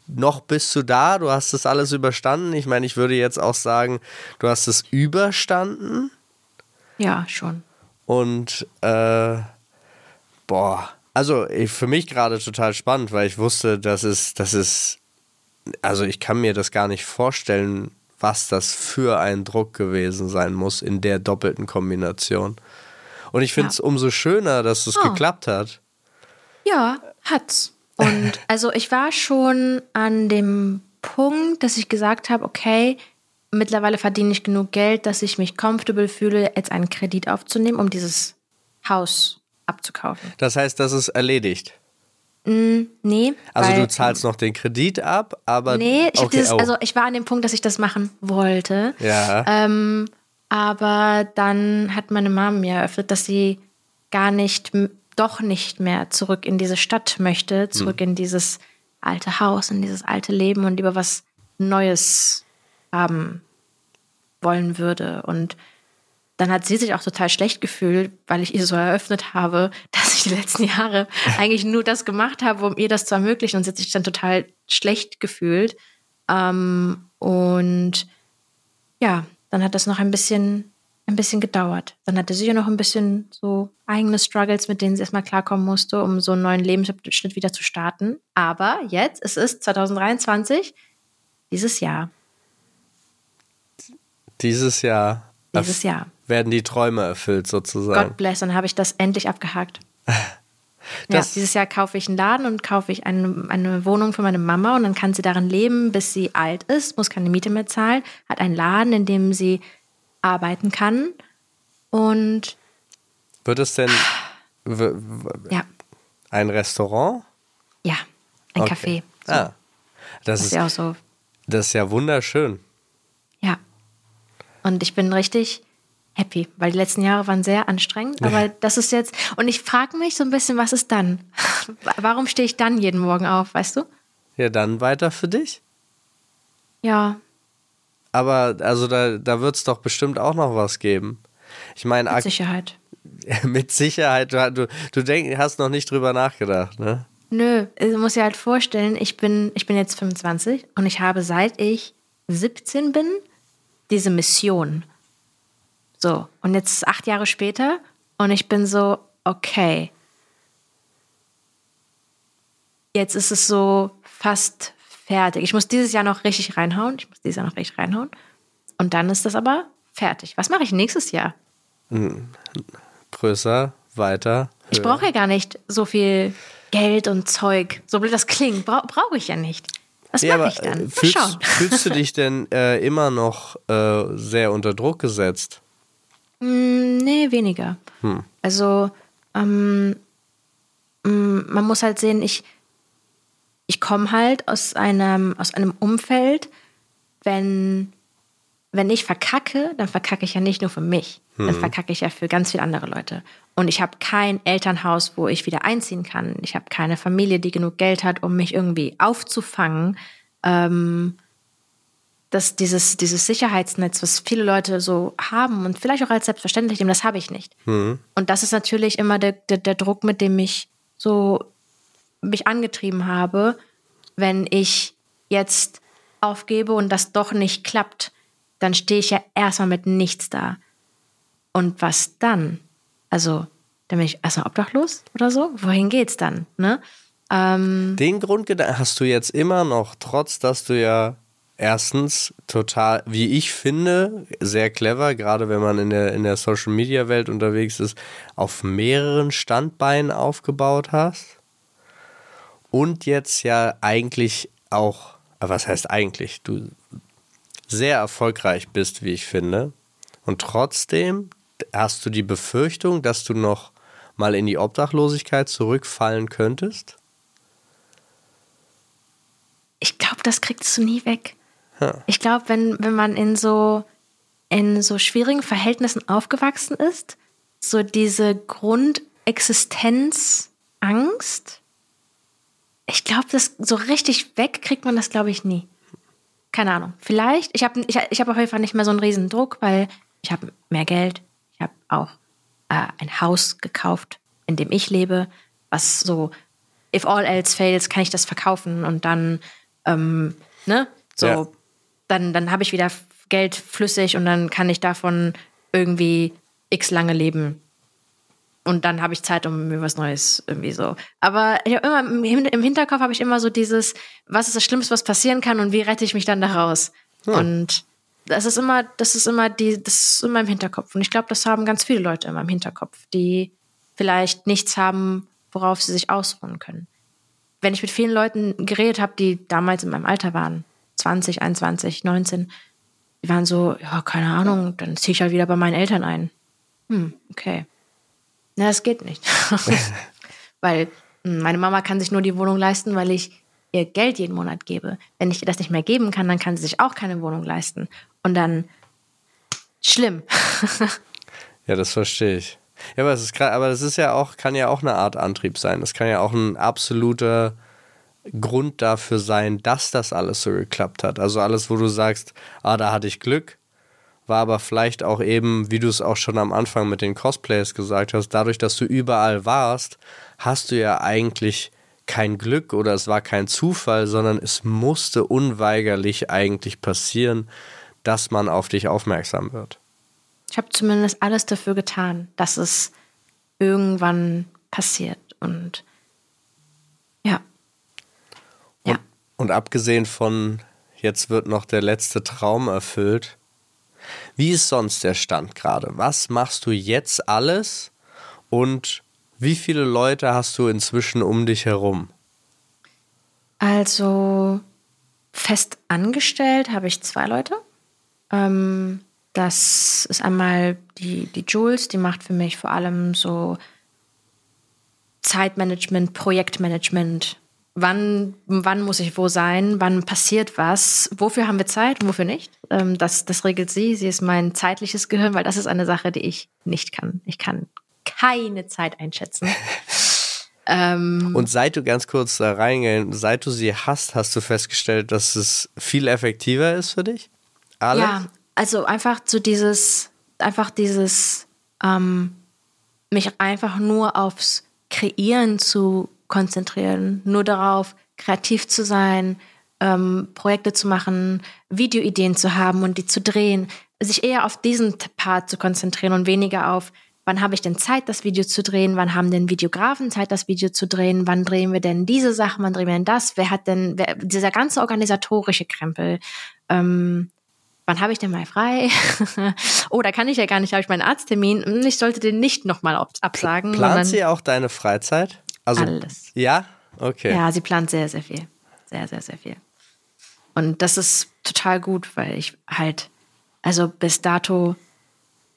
noch bist du da, du hast das alles überstanden. Ich meine, ich würde jetzt auch sagen, du hast es überstanden. Ja, schon. Und äh, boah, also ich, für mich gerade total spannend, weil ich wusste, dass es, das ist, also ich kann mir das gar nicht vorstellen, was das für ein Druck gewesen sein muss in der doppelten Kombination. Und ich finde es Ja. umso schöner, dass es Oh. geklappt hat. Ja, hat's. Und also ich war schon an dem Punkt, dass ich gesagt habe, okay, mittlerweile verdiene ich genug Geld, dass ich mich comfortable fühle, jetzt einen Kredit aufzunehmen, um dieses Haus abzukaufen. Das heißt, das ist erledigt. Nee. Also weil, du zahlst noch den Kredit ab, aber Nee, ich, okay, dieses, oh. also ich war an dem Punkt, dass ich das machen wollte. ja. Ähm, aber dann hat meine Mama mir eröffnet, dass sie gar nicht, doch nicht mehr zurück in diese Stadt möchte, zurück in dieses alte Haus, in dieses alte Leben und lieber was Neues haben wollen würde. Und dann hat sie sich auch total schlecht gefühlt, weil ich ihr so eröffnet habe, dass ich die letzten Jahre eigentlich nur das gemacht habe, um ihr das zu ermöglichen. Und sie hat sich dann total schlecht gefühlt. Ähm, und ja, dann hat das noch ein bisschen, ein bisschen gedauert. Dann hatte sie ja noch ein bisschen so eigene Struggles, mit denen sie erstmal klarkommen musste, um so einen neuen Lebensschnitt wieder zu starten. Aber jetzt, es ist 2023, dieses Jahr. Dieses Jahr Dieses Jahr. werden die Träume erfüllt sozusagen. God bless, dann habe ich das endlich abgehakt. ja, dieses Jahr kaufe ich einen Laden und kaufe ich eine, eine Wohnung für meine Mama und dann kann sie darin leben, bis sie alt ist, muss keine Miete mehr zahlen, hat einen Laden, in dem sie arbeiten kann und Wird es denn ja, ein Restaurant? ja, ein Okay. Café. So, Ah, das das ist, ist ja auch so, das ist ja wunderschön. ja. Und ich bin richtig happy, weil die letzten Jahre waren sehr anstrengend, aber das ist jetzt, und ich frage mich so ein bisschen, was ist dann? Warum stehe ich dann jeden Morgen auf, weißt du? Ja, dann weiter für dich. Ja, Aber also da, da wird es doch bestimmt auch noch was geben. Ich meine, mit Sicherheit. mit Sicherheit, du, du, du denk, hast noch nicht drüber nachgedacht, ne? Nö, du musst dir halt vorstellen, ich bin, ich bin jetzt 25 und ich habe seit ich 17 bin diese Mission. So, und jetzt ist acht Jahre später und ich bin so, okay. Jetzt ist es so fast fertig. Ich muss dieses Jahr noch richtig reinhauen. Ich muss dieses Jahr noch richtig reinhauen. Und dann ist das aber fertig. Was mache ich nächstes Jahr? Größer, weiter. Ich höher. brauche ja gar nicht so viel Geld und Zeug. So blöd das klingt, bra brauche ich ja nicht. Was Ja, mache ich dann? äh, fühlst, fühlst du dich denn äh, immer noch äh, sehr unter Druck gesetzt? Mm, nee, weniger. Also, ähm, mm, man muss halt sehen, ich, ich komme halt aus einem, aus einem Umfeld, wenn, wenn ich verkacke, dann verkacke ich ja nicht nur für mich. Dann verkacke ich ja für ganz viele andere Leute. Und ich habe kein Elternhaus, wo ich wieder einziehen kann. Ich habe keine Familie, die genug Geld hat, um mich irgendwie aufzufangen. Ähm, dass dieses, dieses Sicherheitsnetz, was viele Leute so haben und vielleicht auch als selbstverständlich nehmen, das habe ich nicht. Und das ist natürlich immer der, der, der Druck, mit dem ich so mich angetrieben habe, wenn ich jetzt aufgebe und das doch nicht klappt, dann stehe ich ja erstmal mit nichts da. Und was dann? Also, dann bin ich erstmal obdachlos oder so? Wohin geht's dann? Ne? Ähm, Den Grundgedanken hast du jetzt immer noch, trotz dass du ja erstens total, wie ich finde, sehr clever, gerade wenn man in der, in der Social Media Welt unterwegs ist, auf mehreren Standbeinen aufgebaut hast. Und jetzt ja eigentlich auch, was heißt eigentlich, du sehr erfolgreich bist, wie ich finde. Und trotzdem hast du die Befürchtung, dass du noch mal in die Obdachlosigkeit zurückfallen könntest? ich glaube, das kriegst du nie weg. Ja. Ich glaube, wenn, wenn man in so, in so schwierigen Verhältnissen aufgewachsen ist, so diese Grundexistenzangst, ich glaube, das so richtig weg kriegt man das, glaube ich, nie. Keine Ahnung. Vielleicht, ich habe ich, ich hab auf jeden Fall nicht mehr so einen riesen Druck, weil ich habe mehr Geld, ich habe auch äh, ein Haus gekauft, in dem ich lebe, was so, if all else fails, kann ich das verkaufen und dann, ähm, ne, so, ja. dann, dann habe ich wieder Geld flüssig und dann kann ich davon irgendwie x lange leben. Und dann habe ich Zeit, um mir was Neues irgendwie so. Aber ich immer im Hinterkopf habe ich immer so dieses, was ist das Schlimmste, was passieren kann und wie rette ich mich dann daraus? Hm. Und das ist immer, das ist immer die, das ist immer im Hinterkopf. Und ich glaube, das haben ganz viele Leute immer im Hinterkopf, die vielleicht nichts haben, worauf sie sich ausruhen können. Wenn ich mit vielen Leuten geredet habe, die damals in meinem Alter waren, 20, 21, 19, die waren so, ja, keine Ahnung, dann ziehe ich halt wieder bei meinen Eltern ein. Hm, okay. Na, das geht nicht. weil hm, meine Mama kann sich nur die Wohnung leisten, weil ich ihr Geld jeden Monat gebe. Wenn ich ihr das nicht mehr geben kann, dann kann sie sich auch keine Wohnung leisten. Und dann schlimm. ja, das verstehe ich. Ja, aber das ist aber das ist ja auch, kann ja auch eine Art Antrieb sein. Das kann ja auch ein absoluter Grund dafür sein, dass das alles so geklappt hat. Also alles, wo du sagst, ah, da hatte ich Glück, war aber vielleicht auch eben, wie du es auch schon am Anfang mit den Cosplays gesagt hast, dadurch, dass du überall warst, hast du ja eigentlich kein Glück oder es war kein Zufall, sondern es musste unweigerlich eigentlich passieren, dass man auf dich aufmerksam wird. Ich habe zumindest alles dafür getan, dass es irgendwann passiert und ja. Und, ja. und abgesehen von jetzt wird noch der letzte Traum erfüllt, wie ist sonst der Stand gerade? Was machst du jetzt alles und wie viele Leute hast du inzwischen um dich herum? Also fest angestellt habe ich zwei Leute. Ähm, das ist einmal die, die Jules, die macht für mich vor allem so Zeitmanagement, Projektmanagement, wann, wann muss ich wo sein, wann passiert was, wofür haben wir Zeit und wofür nicht. Ähm, das, das regelt sie. Sie ist mein zeitliches Gehirn, weil das ist eine Sache, die ich nicht kann. Ich kann keine Zeit einschätzen. ähm, und seit du ganz kurz da reingehen, seit du sie hast, hast du festgestellt, dass es viel effektiver ist für dich? Alles? Ja, also einfach zu dieses, einfach dieses, ähm, mich einfach nur aufs Kreieren zu konzentrieren, nur darauf, kreativ zu sein, ähm, Projekte zu machen, Videoideen zu haben und die zu drehen, sich eher auf diesen Part zu konzentrieren und weniger auf, wann habe ich denn Zeit, das Video zu drehen, wann haben denn Videografen Zeit, das Video zu drehen, wann drehen wir denn diese Sachen, wann drehen wir denn das, wer hat denn, wer, dieser ganze organisatorische Krempel, ähm, wann habe ich denn mal frei? oh, da kann ich ja gar nicht, habe ich meinen Arzttermin, hm, ich sollte den nicht nochmal absagen. Plant sie auch deine Freizeit? Also, Alles. Ja? Okay. Ja, sie plant sehr, sehr viel. Sehr, sehr, sehr viel. Und das ist total gut, weil ich halt, also bis dato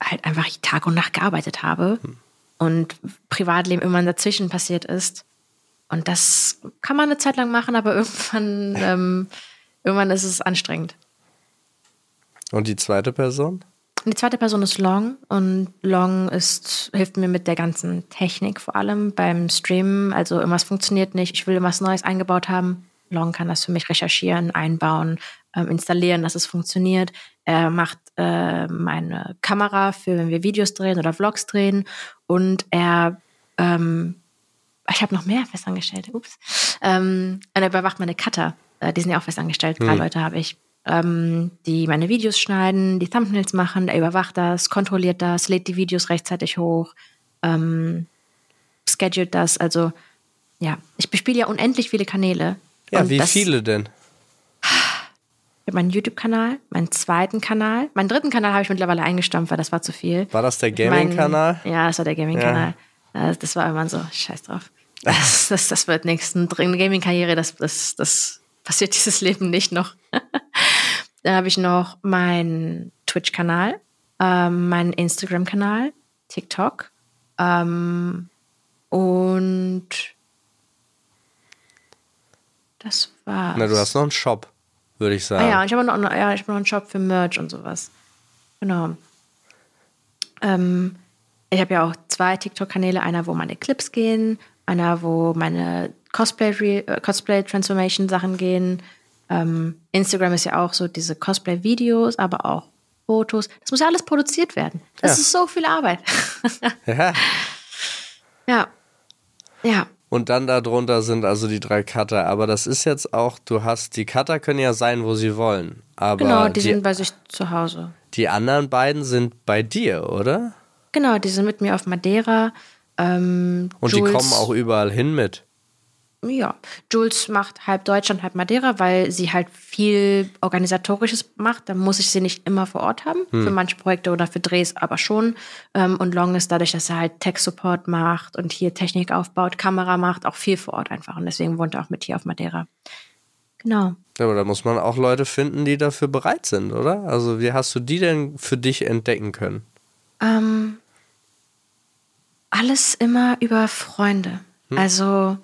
halt einfach Tag und Nacht gearbeitet habe hm. und Privatleben immer dazwischen passiert ist. Und das kann man eine Zeit lang machen, aber irgendwann, ähm, irgendwann ist es anstrengend. Und die zweite Person? Die zweite Person ist Long und Long ist, hilft mir mit der ganzen Technik vor allem beim Streamen. Also irgendwas funktioniert nicht, ich will irgendwas Neues eingebaut haben. Long kann das für mich recherchieren, einbauen, ähm, installieren, dass es funktioniert. Er macht äh, meine Kamera für, wenn wir Videos drehen oder Vlogs drehen. Und er, ähm, ich habe noch mehr Festangestellte, ups. Ähm, und er überwacht meine Cutter. Äh, die sind ja auch festangestellt, drei hm. Leute habe ich ähm, die meine Videos schneiden, die Thumbnails machen, er überwacht das, kontrolliert das, lädt die Videos rechtzeitig hoch, ähm, schedult das. Also ja, ich bespiele ja unendlich viele Kanäle. Ja, wie das, viele denn? Ich habe meinen YouTube-Kanal, meinen zweiten Kanal, meinen dritten Kanal habe ich mittlerweile eingestampft, weil das war zu viel. War das der Gaming-Kanal? Ja, das war der Gaming-Kanal. Ja. Das war immer so, scheiß drauf. Das, das, das wird nichts. Eine Gaming-Karriere, das, das, das passiert dieses Leben nicht noch. Dann habe ich noch meinen Twitch-Kanal, ähm, meinen Instagram-Kanal, TikTok ähm, und das war's. Na, du hast noch einen Shop, würde ich sagen. Ah ja, ich habe noch, ja, ich noch einen Shop für Merch und sowas. Genau. Ähm, ich habe ja auch zwei TikTok-Kanäle, einer, wo meine Clips gehen, einer, wo meine Cosplay-Transformation-Sachen äh, Cosplay gehen. Ähm, Instagram ist ja auch so diese Cosplay-Videos, aber auch Fotos. Das muss ja alles produziert werden. Das Ja. ist so viel Arbeit. Ja. ja. Ja. Und dann darunter sind also die drei Cutter. Aber das ist jetzt auch, du hast, die Cutter können ja sein, wo sie wollen. Aber Genau, die, die, sind bei sich zu Hause. die anderen beiden sind bei dir, oder? Genau, die sind mit mir auf Madeira. Ähm, Und Jules, die kommen auch überall hin mit. Ja, Jules macht halb Deutschland, halb Madeira, weil sie halt viel Organisatorisches macht. Da muss ich sie nicht immer vor Ort haben, für manche Projekte oder für Drehs, aber schon. Ähm, und Long ist dadurch, dass er halt Tech-Support macht und hier Technik aufbaut, Kamera macht, auch viel vor Ort einfach. Und deswegen wohnt er auch mit hier auf Madeira. Genau. Ja, aber da muss man auch Leute finden, die dafür bereit sind, oder? Also wie hast du die denn für dich entdecken können? Ähm, alles immer über Freunde. Also,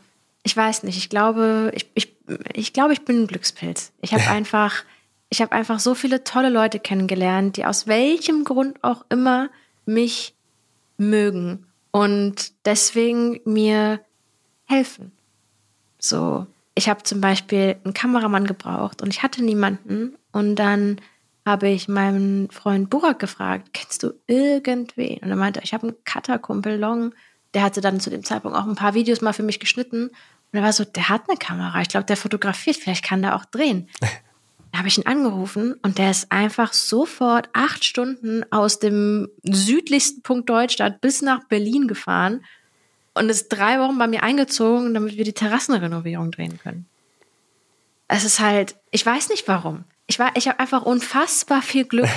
ich weiß nicht, ich glaube, ich, ich, ich glaube, ich bin ein Glückspilz. Ich habe einfach, ich habe einfach so viele tolle Leute kennengelernt, die aus welchem Grund auch immer mich mögen und deswegen mir helfen. So, ich habe zum Beispiel einen Kameramann gebraucht und ich hatte niemanden. Und dann habe ich meinen Freund Burak gefragt, kennst du irgendwen? Und er meinte, ich habe einen Cutter-Kumpel Long, der hatte dann zu dem Zeitpunkt auch ein paar Videos mal für mich geschnitten. Und er war so, der hat eine Kamera, ich glaube, der fotografiert, vielleicht kann der auch drehen. Da habe ich ihn angerufen und der ist einfach sofort acht Stunden aus dem südlichsten Punkt Deutschland bis nach Berlin gefahren und ist drei Wochen bei mir eingezogen, damit wir die Terrassenrenovierung drehen können. Es ist halt, ich weiß nicht warum. Ich, war- ich habe einfach unfassbar viel Glück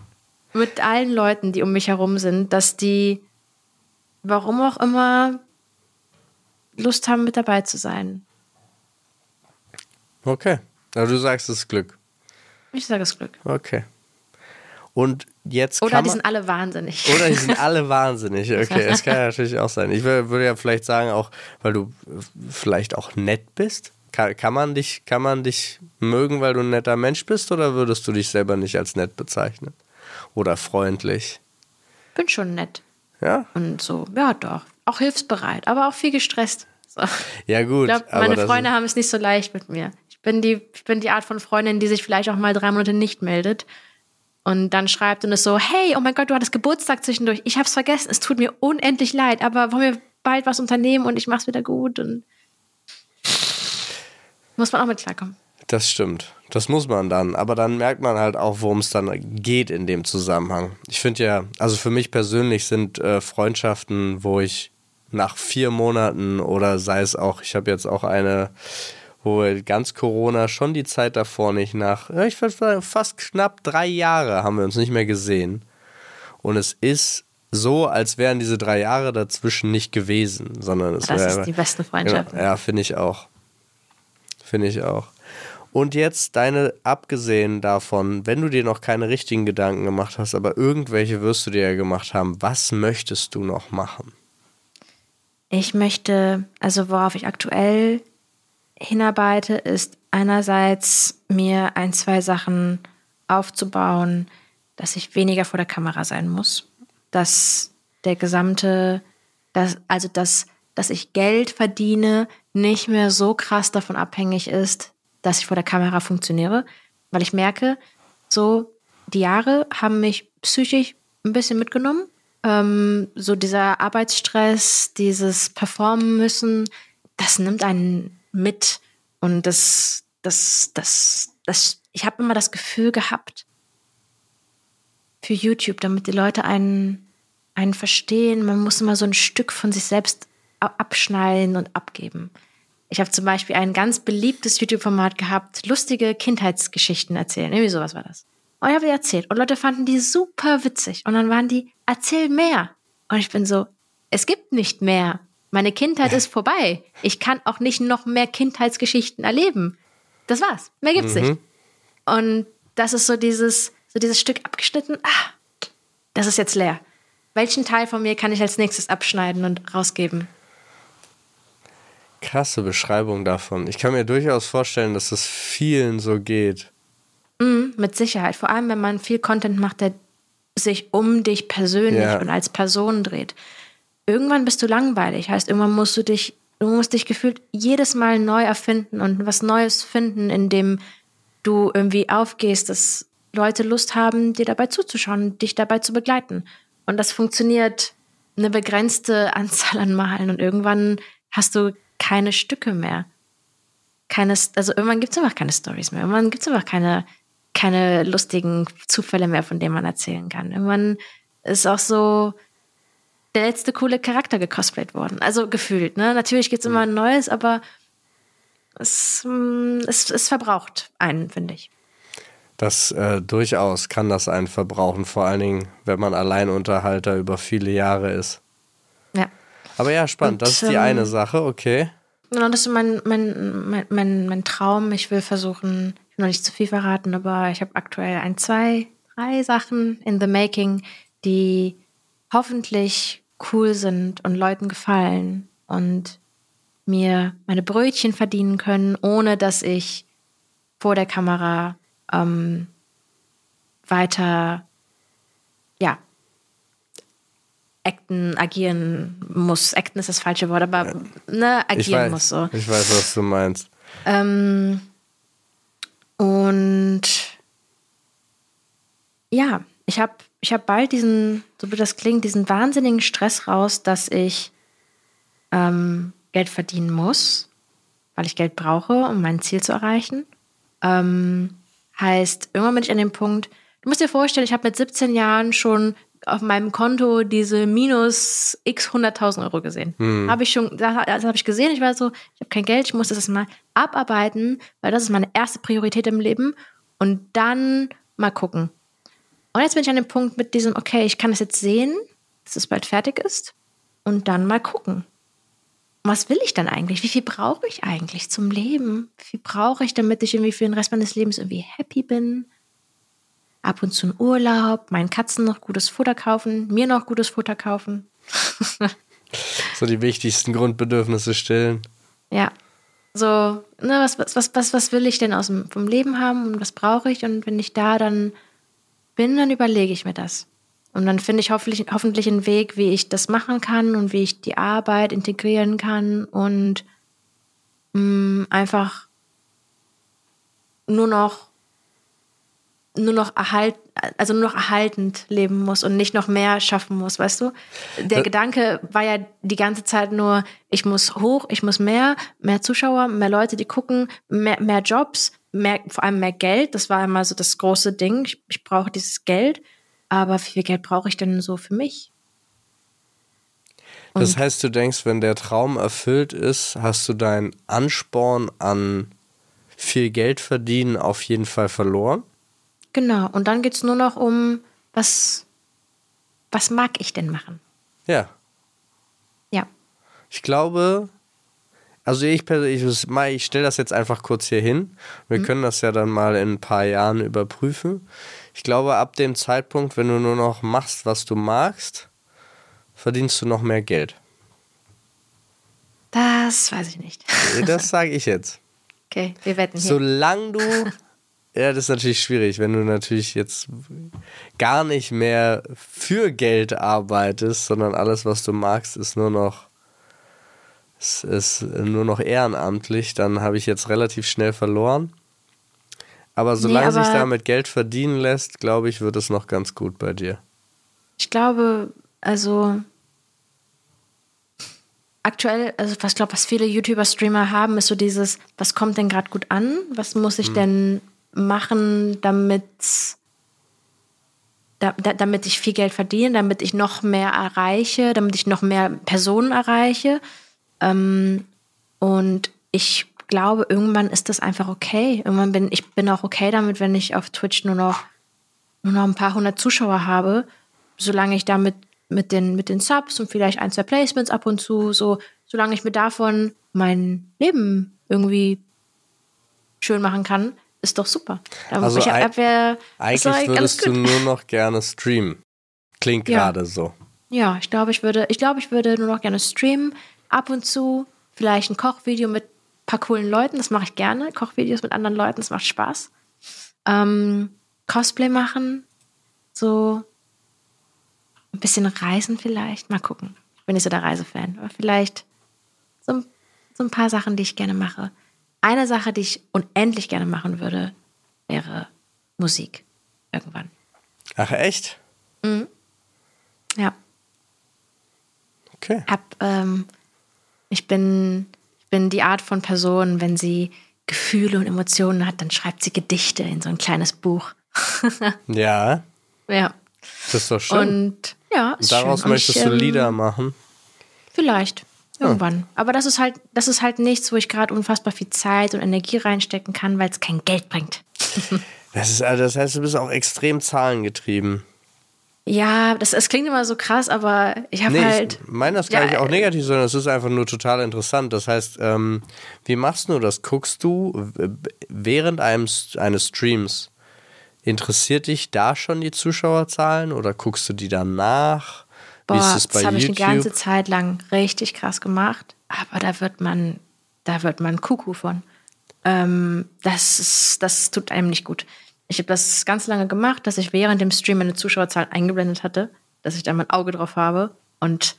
mit allen Leuten, die um mich herum sind, dass die, warum auch immer, Lust haben, mit dabei zu sein. Okay. Also du sagst es ist Glück. Ich sage es Glück. Okay. Und jetzt Oder die sind alle wahnsinnig. Oder die sind alle wahnsinnig. Okay, das kann ja natürlich auch sein. Ich wür- würde ja vielleicht sagen, auch weil du vielleicht auch nett bist. Kann, kann, man dich, kann man dich mögen, weil du ein netter Mensch bist, oder würdest du dich selber nicht als nett bezeichnen? Oder freundlich? bin schon nett. Ja? Und so, ja doch. Auch hilfsbereit, aber auch viel gestresst. So. Ja, gut. Ich glaube, meine Freunde haben es nicht so leicht mit mir. Ich bin, die, ich bin die Art von Freundin, die sich vielleicht auch mal drei Monate nicht meldet und dann schreibt und ist so, hey, oh mein Gott, du hattest Geburtstag zwischendurch. Ich hab's vergessen. Es tut mir unendlich leid, aber wollen wir bald was unternehmen und ich mach's wieder gut und muss man auch mit klarkommen. Das stimmt. Das muss man dann. Aber dann merkt man halt auch, worum es dann geht in dem Zusammenhang. Ich finde ja, also für mich persönlich sind äh, Freundschaften, wo ich nach vier Monaten oder sei es auch, ich habe jetzt auch eine, wo ganz Corona schon die Zeit davor nicht nach, ich würde sagen, fast knapp drei Jahre haben wir uns nicht mehr gesehen. Und es ist so, als wären diese drei Jahre dazwischen nicht gewesen, sondern es Das wäre ist die besten Freundschaften. ja, ja finde ich auch. Finde ich auch. Und jetzt deine, abgesehen davon, wenn du dir noch keine richtigen Gedanken gemacht hast, aber irgendwelche wirst du dir ja gemacht haben, was möchtest du noch machen? Ich möchte, also worauf ich aktuell hinarbeite, ist einerseits mir ein, zwei Sachen aufzubauen, dass ich weniger vor der Kamera sein muss. Dass der gesamte, dass, also dass, dass ich Geld verdiene, nicht mehr so krass davon abhängig ist, dass ich vor der Kamera funktioniere. Weil ich merke, so die Jahre haben mich psychisch ein bisschen mitgenommen. Ähm, so dieser Arbeitsstress, dieses Performen müssen, das nimmt einen mit. Und das, das, das, das, ich habe immer das Gefühl gehabt, für YouTube, damit die Leute einen, einen verstehen, man muss immer so ein Stück von sich selbst abschneiden und abgeben. Ich habe zum Beispiel ein ganz beliebtes YouTube-Format gehabt, lustige Kindheitsgeschichten erzählen. Irgendwie sowas war das. Und ich habe die erzählt. Und Leute fanden die super witzig. Und dann waren die, erzähl mehr. Und ich bin so, es gibt nicht mehr. Meine Kindheit ist vorbei. Ich kann auch nicht noch mehr Kindheitsgeschichten erleben. Das war's. Mehr gibt's nicht. Und das ist so dieses, so dieses Stück abgeschnitten. Ah, das ist jetzt leer. Welchen Teil von mir kann ich als nächstes abschneiden und rausgeben? Krasse Beschreibung davon. Ich kann mir durchaus vorstellen, dass es vielen so geht. Mhm, mit Sicherheit. Vor allem, wenn man viel Content macht, der sich um dich persönlich Ja. und als Person dreht. Irgendwann bist du langweilig. Heißt, irgendwann musst du dich, du musst dich gefühlt jedes Mal neu erfinden und was Neues finden, in dem du irgendwie aufgehst, das Leute Lust haben, dir dabei zuzuschauen, dich dabei zu begleiten. Und das funktioniert eine begrenzte Anzahl an Malen und irgendwann hast du keine Stücke mehr. Keine, also irgendwann gibt es einfach keine Stories mehr. Irgendwann gibt es einfach keine, keine lustigen Zufälle mehr, von denen man erzählen kann. Irgendwann ist auch so der letzte coole Charakter gecosplayt worden. Also gefühlt, ne? Natürlich gibt es immer ein neues, aber es, mm, es, es verbraucht einen, finde ich. Das äh, durchaus kann das einen verbrauchen, vor allen Dingen, wenn man Alleinunterhalter über viele Jahre ist. Ja. Aber ja, spannend. Und, das ist die ähm, eine Sache, okay. Genau, das ist mein, mein, mein, mein, mein Traum. Ich will versuchen, will noch nicht zu viel verraten, aber ich habe aktuell ein, zwei, drei Sachen in the making, die hoffentlich cool sind und Leuten gefallen und mir meine Brötchen verdienen können, ohne dass ich vor der Kamera ähm, weiter, ja, acten, agieren muss. Acten ist das falsche Wort, aber ne, agieren weiß, muss so. Ich weiß, was du meinst. Ähm, und ja, ich habe ich hab bald diesen, so wie das klingt, diesen wahnsinnigen Stress raus, dass ich ähm, Geld verdienen muss, weil ich Geld brauche, um mein Ziel zu erreichen. Ähm, heißt, irgendwann bin ich an dem Punkt, du musst dir vorstellen, ich habe mit 17 Jahren schon auf meinem Konto diese minus x 100.000 Euro gesehen. Hm. Habe ich schon, das, das habe ich gesehen. Ich war so, ich habe kein Geld, ich muss das mal abarbeiten, weil das ist meine erste Priorität im Leben. Und dann mal gucken. Und jetzt bin ich an dem Punkt mit diesem, okay, ich kann es jetzt sehen, dass es bald fertig ist. Und dann mal gucken. Was will ich dann eigentlich? Wie viel brauche ich eigentlich zum Leben? Wie viel brauche ich, damit ich irgendwie für den Rest meines Lebens irgendwie happy bin? Ab und zu einen Urlaub, meinen Katzen noch gutes Futter kaufen, mir noch gutes Futter kaufen. so die wichtigsten Grundbedürfnisse stillen. Ja. So, ne, was, was, was, was will ich denn aus dem, vom Leben haben und was brauche ich? Und wenn ich da dann bin, dann überlege ich mir das. Und dann finde ich hoffentlich, hoffentlich einen Weg, wie ich das machen kann und wie ich die Arbeit integrieren kann und mh, mm, einfach nur noch nur noch erhalt, also nur noch erhaltend leben muss und nicht noch mehr schaffen muss, weißt du? Der ja. Gedanke war ja die ganze Zeit nur, ich muss hoch, ich muss mehr, mehr Zuschauer, mehr Leute, die gucken, mehr, mehr Jobs, mehr, vor allem mehr Geld. Das war immer so das große Ding. Ich, ich brauche dieses Geld. Aber wie viel Geld brauche ich denn so für mich? Und das heißt, du denkst, wenn der Traum erfüllt ist, hast du deinen Ansporn an viel Geld verdienen auf jeden Fall verloren? Genau, und dann geht es nur noch um, was, was mag ich denn machen? Ja. Ja. Ich glaube, also ich persönlich, ich stelle das jetzt einfach kurz hier hin. Wir mhm. können das ja dann mal in ein paar Jahren überprüfen. Ich glaube, ab dem Zeitpunkt, wenn du nur noch machst, was du magst, verdienst du noch mehr Geld. Das weiß ich nicht. Das sage ich jetzt. Okay, wir wetten hier. Solange du Ja, das ist natürlich schwierig, wenn du natürlich jetzt gar nicht mehr für Geld arbeitest, sondern alles, was du magst, ist nur noch ist, ist nur noch ehrenamtlich, dann habe ich jetzt relativ schnell verloren. Aber solange nee, aber sich damit Geld verdienen lässt, glaube ich, wird es noch ganz gut bei dir. Ich glaube, also aktuell, also was glaube, was viele YouTuber-Streamer haben, ist so dieses, was kommt denn gerade gut an? Was muss ich hm. denn machen, damit, da, damit ich viel Geld verdiene, damit ich noch mehr erreiche, damit ich noch mehr Personen erreiche. Ähm, und ich glaube, irgendwann ist das einfach okay. Irgendwann bin ich bin auch okay damit, wenn ich auf Twitch nur noch, nur noch ein paar hundert Zuschauer habe, solange ich damit mit den, mit den Subs und vielleicht ein, zwei Placements ab und zu, so, solange ich mir davon mein Leben irgendwie schön machen kann, ist doch super. Da also ich hab eigentlich würdest du nur noch gerne streamen. Klingt ja. gerade so. Ja, ich glaube, ich würde, ich glaube, ich würde nur noch gerne streamen. Ab und zu vielleicht ein Kochvideo mit ein paar coolen Leuten. Das mache ich gerne. Kochvideos mit anderen Leuten, das macht Spaß. Ähm, Cosplay machen. So ein bisschen reisen vielleicht. Mal gucken. Ich bin nicht so der Reisefan. Aber vielleicht so, so ein paar Sachen, die ich gerne mache. Eine Sache, die ich unendlich gerne machen würde, wäre Musik. irgendwann. Ach, echt? Ja. Okay. Hab, ähm, ich bin, ich bin die Art von Person, wenn sie Gefühle und Emotionen hat, dann schreibt sie Gedichte in so ein kleines Buch. Ja, Ja. das ist doch schön. Und ja, ist Daraus schön. Und möchtest ich, du ähm, Lieder machen. Vielleicht. Irgendwann. Aber das ist halt, das ist halt nichts, wo ich gerade unfassbar viel Zeit und Energie reinstecken kann, weil es kein Geld bringt. Das, ist, also das heißt, du bist auch extrem zahlengetrieben. Ja, das, das klingt immer so krass, aber ich habe Nee, halt. ich meine das gar Ja, nicht auch äh, negativ, sondern es ist einfach nur total interessant. Das heißt, ähm, wie machst du das? Guckst du während einem, eines Streams, interessiert dich da schon die Zuschauerzahlen oder guckst du die danach? Boah, bei das habe ich eine ganze Zeit lang richtig krass gemacht, aber da wird man, da wird man Kuckuck von. Ähm, das, ist, das tut einem nicht gut. Ich habe das ganz lange gemacht, dass ich während dem Stream meine Zuschauerzahl eingeblendet hatte, dass ich da mein Auge drauf habe und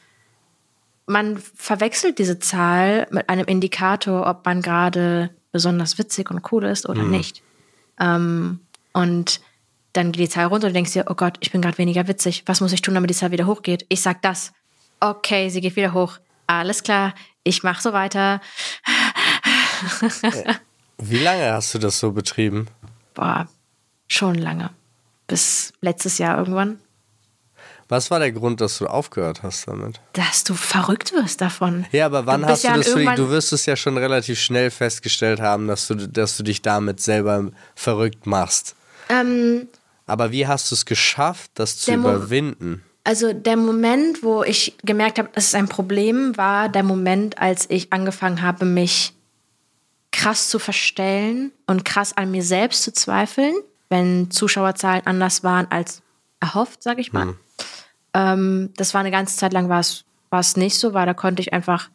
man verwechselt diese Zahl mit einem Indikator, ob man gerade besonders witzig und cool ist oder nicht. Ähm, und dann geht die Zahl runter und du denkst dir, oh Gott, ich bin gerade weniger witzig. Was muss ich tun, damit die Zahl wieder hochgeht? Ich sag das. Okay, sie geht wieder hoch. Alles klar, ich mache so weiter. Wie lange hast du das so betrieben? Boah, schon lange. Bis letztes Jahr irgendwann. Was war der Grund, dass du aufgehört hast damit? Dass du verrückt wirst davon. Ja, aber wann Du hast du ja das für Du wirst es ja schon relativ schnell festgestellt haben, dass du, dass du dich damit selber verrückt machst. Ähm, Aber wie hast du es geschafft, das zu Der Mo- überwinden? Also der Moment, wo ich gemerkt habe, das ist ein Problem, war der Moment, als ich angefangen habe, mich krass zu verstellen und krass an mir selbst zu zweifeln, wenn Zuschauerzahlen anders waren als erhofft, sage ich mal. Ähm, das war eine ganze Zeit lang war es war es nicht so, weil da konnte ich einfach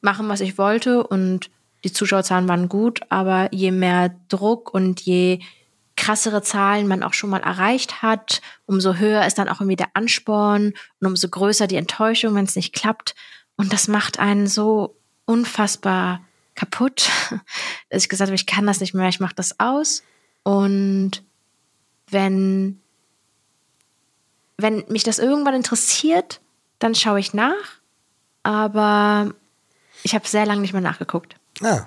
machen, was ich wollte und die Zuschauerzahlen waren gut, aber je mehr Druck und je krassere Zahlen man auch schon mal erreicht hat, umso höher ist dann auch irgendwie der Ansporn und umso größer die Enttäuschung, wenn es nicht klappt. Und das macht einen so unfassbar kaputt, dass ich gesagt habe, ich kann das nicht mehr, ich mache das aus. Und wenn, wenn mich das irgendwann interessiert, dann schaue ich nach. Aber ich habe sehr lange nicht mehr nachgeguckt. Ah,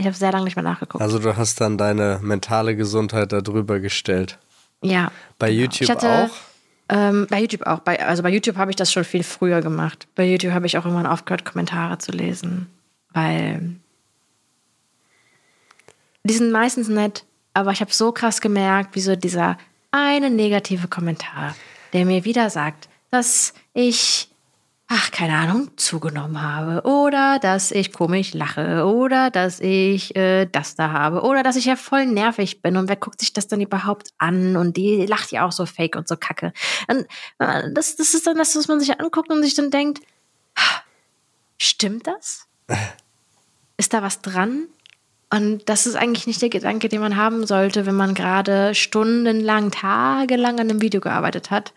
Ich habe sehr lange nicht mehr nachgeguckt. also du hast dann deine mentale Gesundheit darüber gestellt. ja. Bei genau. YouTube hatte, auch? Ähm, bei YouTube auch. Bei, also bei YouTube habe ich das schon viel früher gemacht. Bei YouTube habe ich auch irgendwann aufgehört, Kommentare zu lesen. Weil die sind meistens nett, aber ich habe so krass gemerkt, wie so dieser eine negative Kommentar, der mir wieder sagt, dass ich, ach, keine Ahnung, zugenommen habe oder dass ich komisch lache oder dass ich äh, das da habe oder dass ich ja voll nervig bin und wer guckt sich das dann überhaupt an und die lacht ja auch so fake und so kacke. Und, äh, das, das ist dann das, was man sich anguckt und sich dann denkt, stimmt das? Ist da was dran? Und das ist eigentlich nicht der Gedanke, den man haben sollte, wenn man gerade stundenlang, tagelang an einem Video gearbeitet hat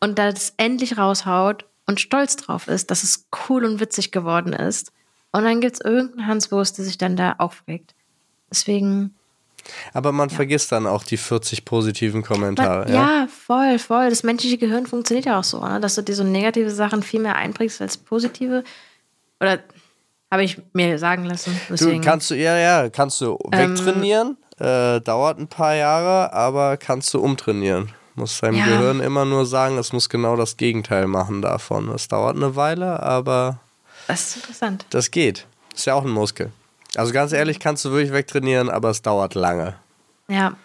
und das endlich raushaut und stolz drauf ist, dass es cool und witzig geworden ist. Und dann gibt es irgendeinen Hanswurst, der sich dann da aufregt. Deswegen, Aber man vergisst dann auch die 40 positiven Kommentare. ja. ja? voll, voll. Das menschliche Gehirn funktioniert ja auch so, ne? dass du dir so negative Sachen viel mehr einprägst als positive. Oder habe ich mir sagen lassen. Du kannst du, ja, ja, kannst du Ähm, wegtrainieren, äh, dauert ein paar Jahre, aber kannst du umtrainieren. Muss deinem Ja. Gehirn immer nur sagen, es muss genau das Gegenteil machen davon. Es dauert eine Weile, aber das ist interessant. das geht. Ist ja auch ein Muskel. Also ganz ehrlich, kannst du wirklich wegtrainieren, aber es dauert lange. Ja.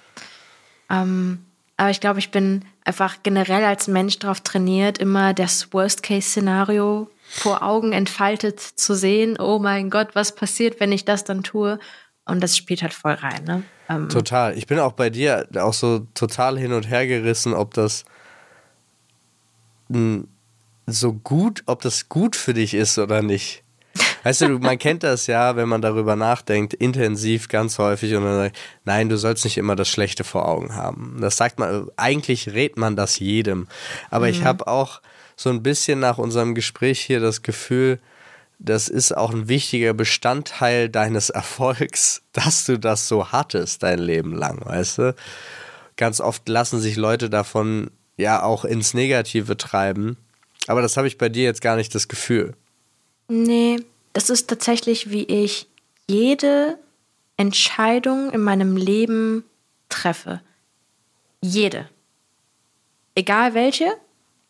Ähm, aber ich glaube, ich bin einfach generell als Mensch darauf trainiert, immer das Worst-Case-Szenario vor Augen entfaltet zu sehen. Oh mein Gott, was passiert, wenn ich das dann tue? Und das spielt halt voll rein. Ne? Ähm, Total. Ich bin auch bei dir auch so total hin und her gerissen, ob das so gut, ob das gut für dich ist oder nicht. Weißt du, man kennt das ja, wenn man darüber nachdenkt, intensiv ganz häufig und dann sagt, nein, du sollst nicht immer das Schlechte vor Augen haben. Das sagt man, eigentlich rät man das jedem. Aber ich habe auch so ein bisschen nach unserem Gespräch hier das Gefühl, das ist auch ein wichtiger Bestandteil deines Erfolgs, dass du das so hattest dein Leben lang, weißt du? ganz oft lassen sich Leute davon ja auch ins Negative treiben. Aber das habe ich bei dir jetzt gar nicht das Gefühl. Nee, das ist tatsächlich, wie ich jede Entscheidung in meinem Leben treffe. Jede. Egal welche.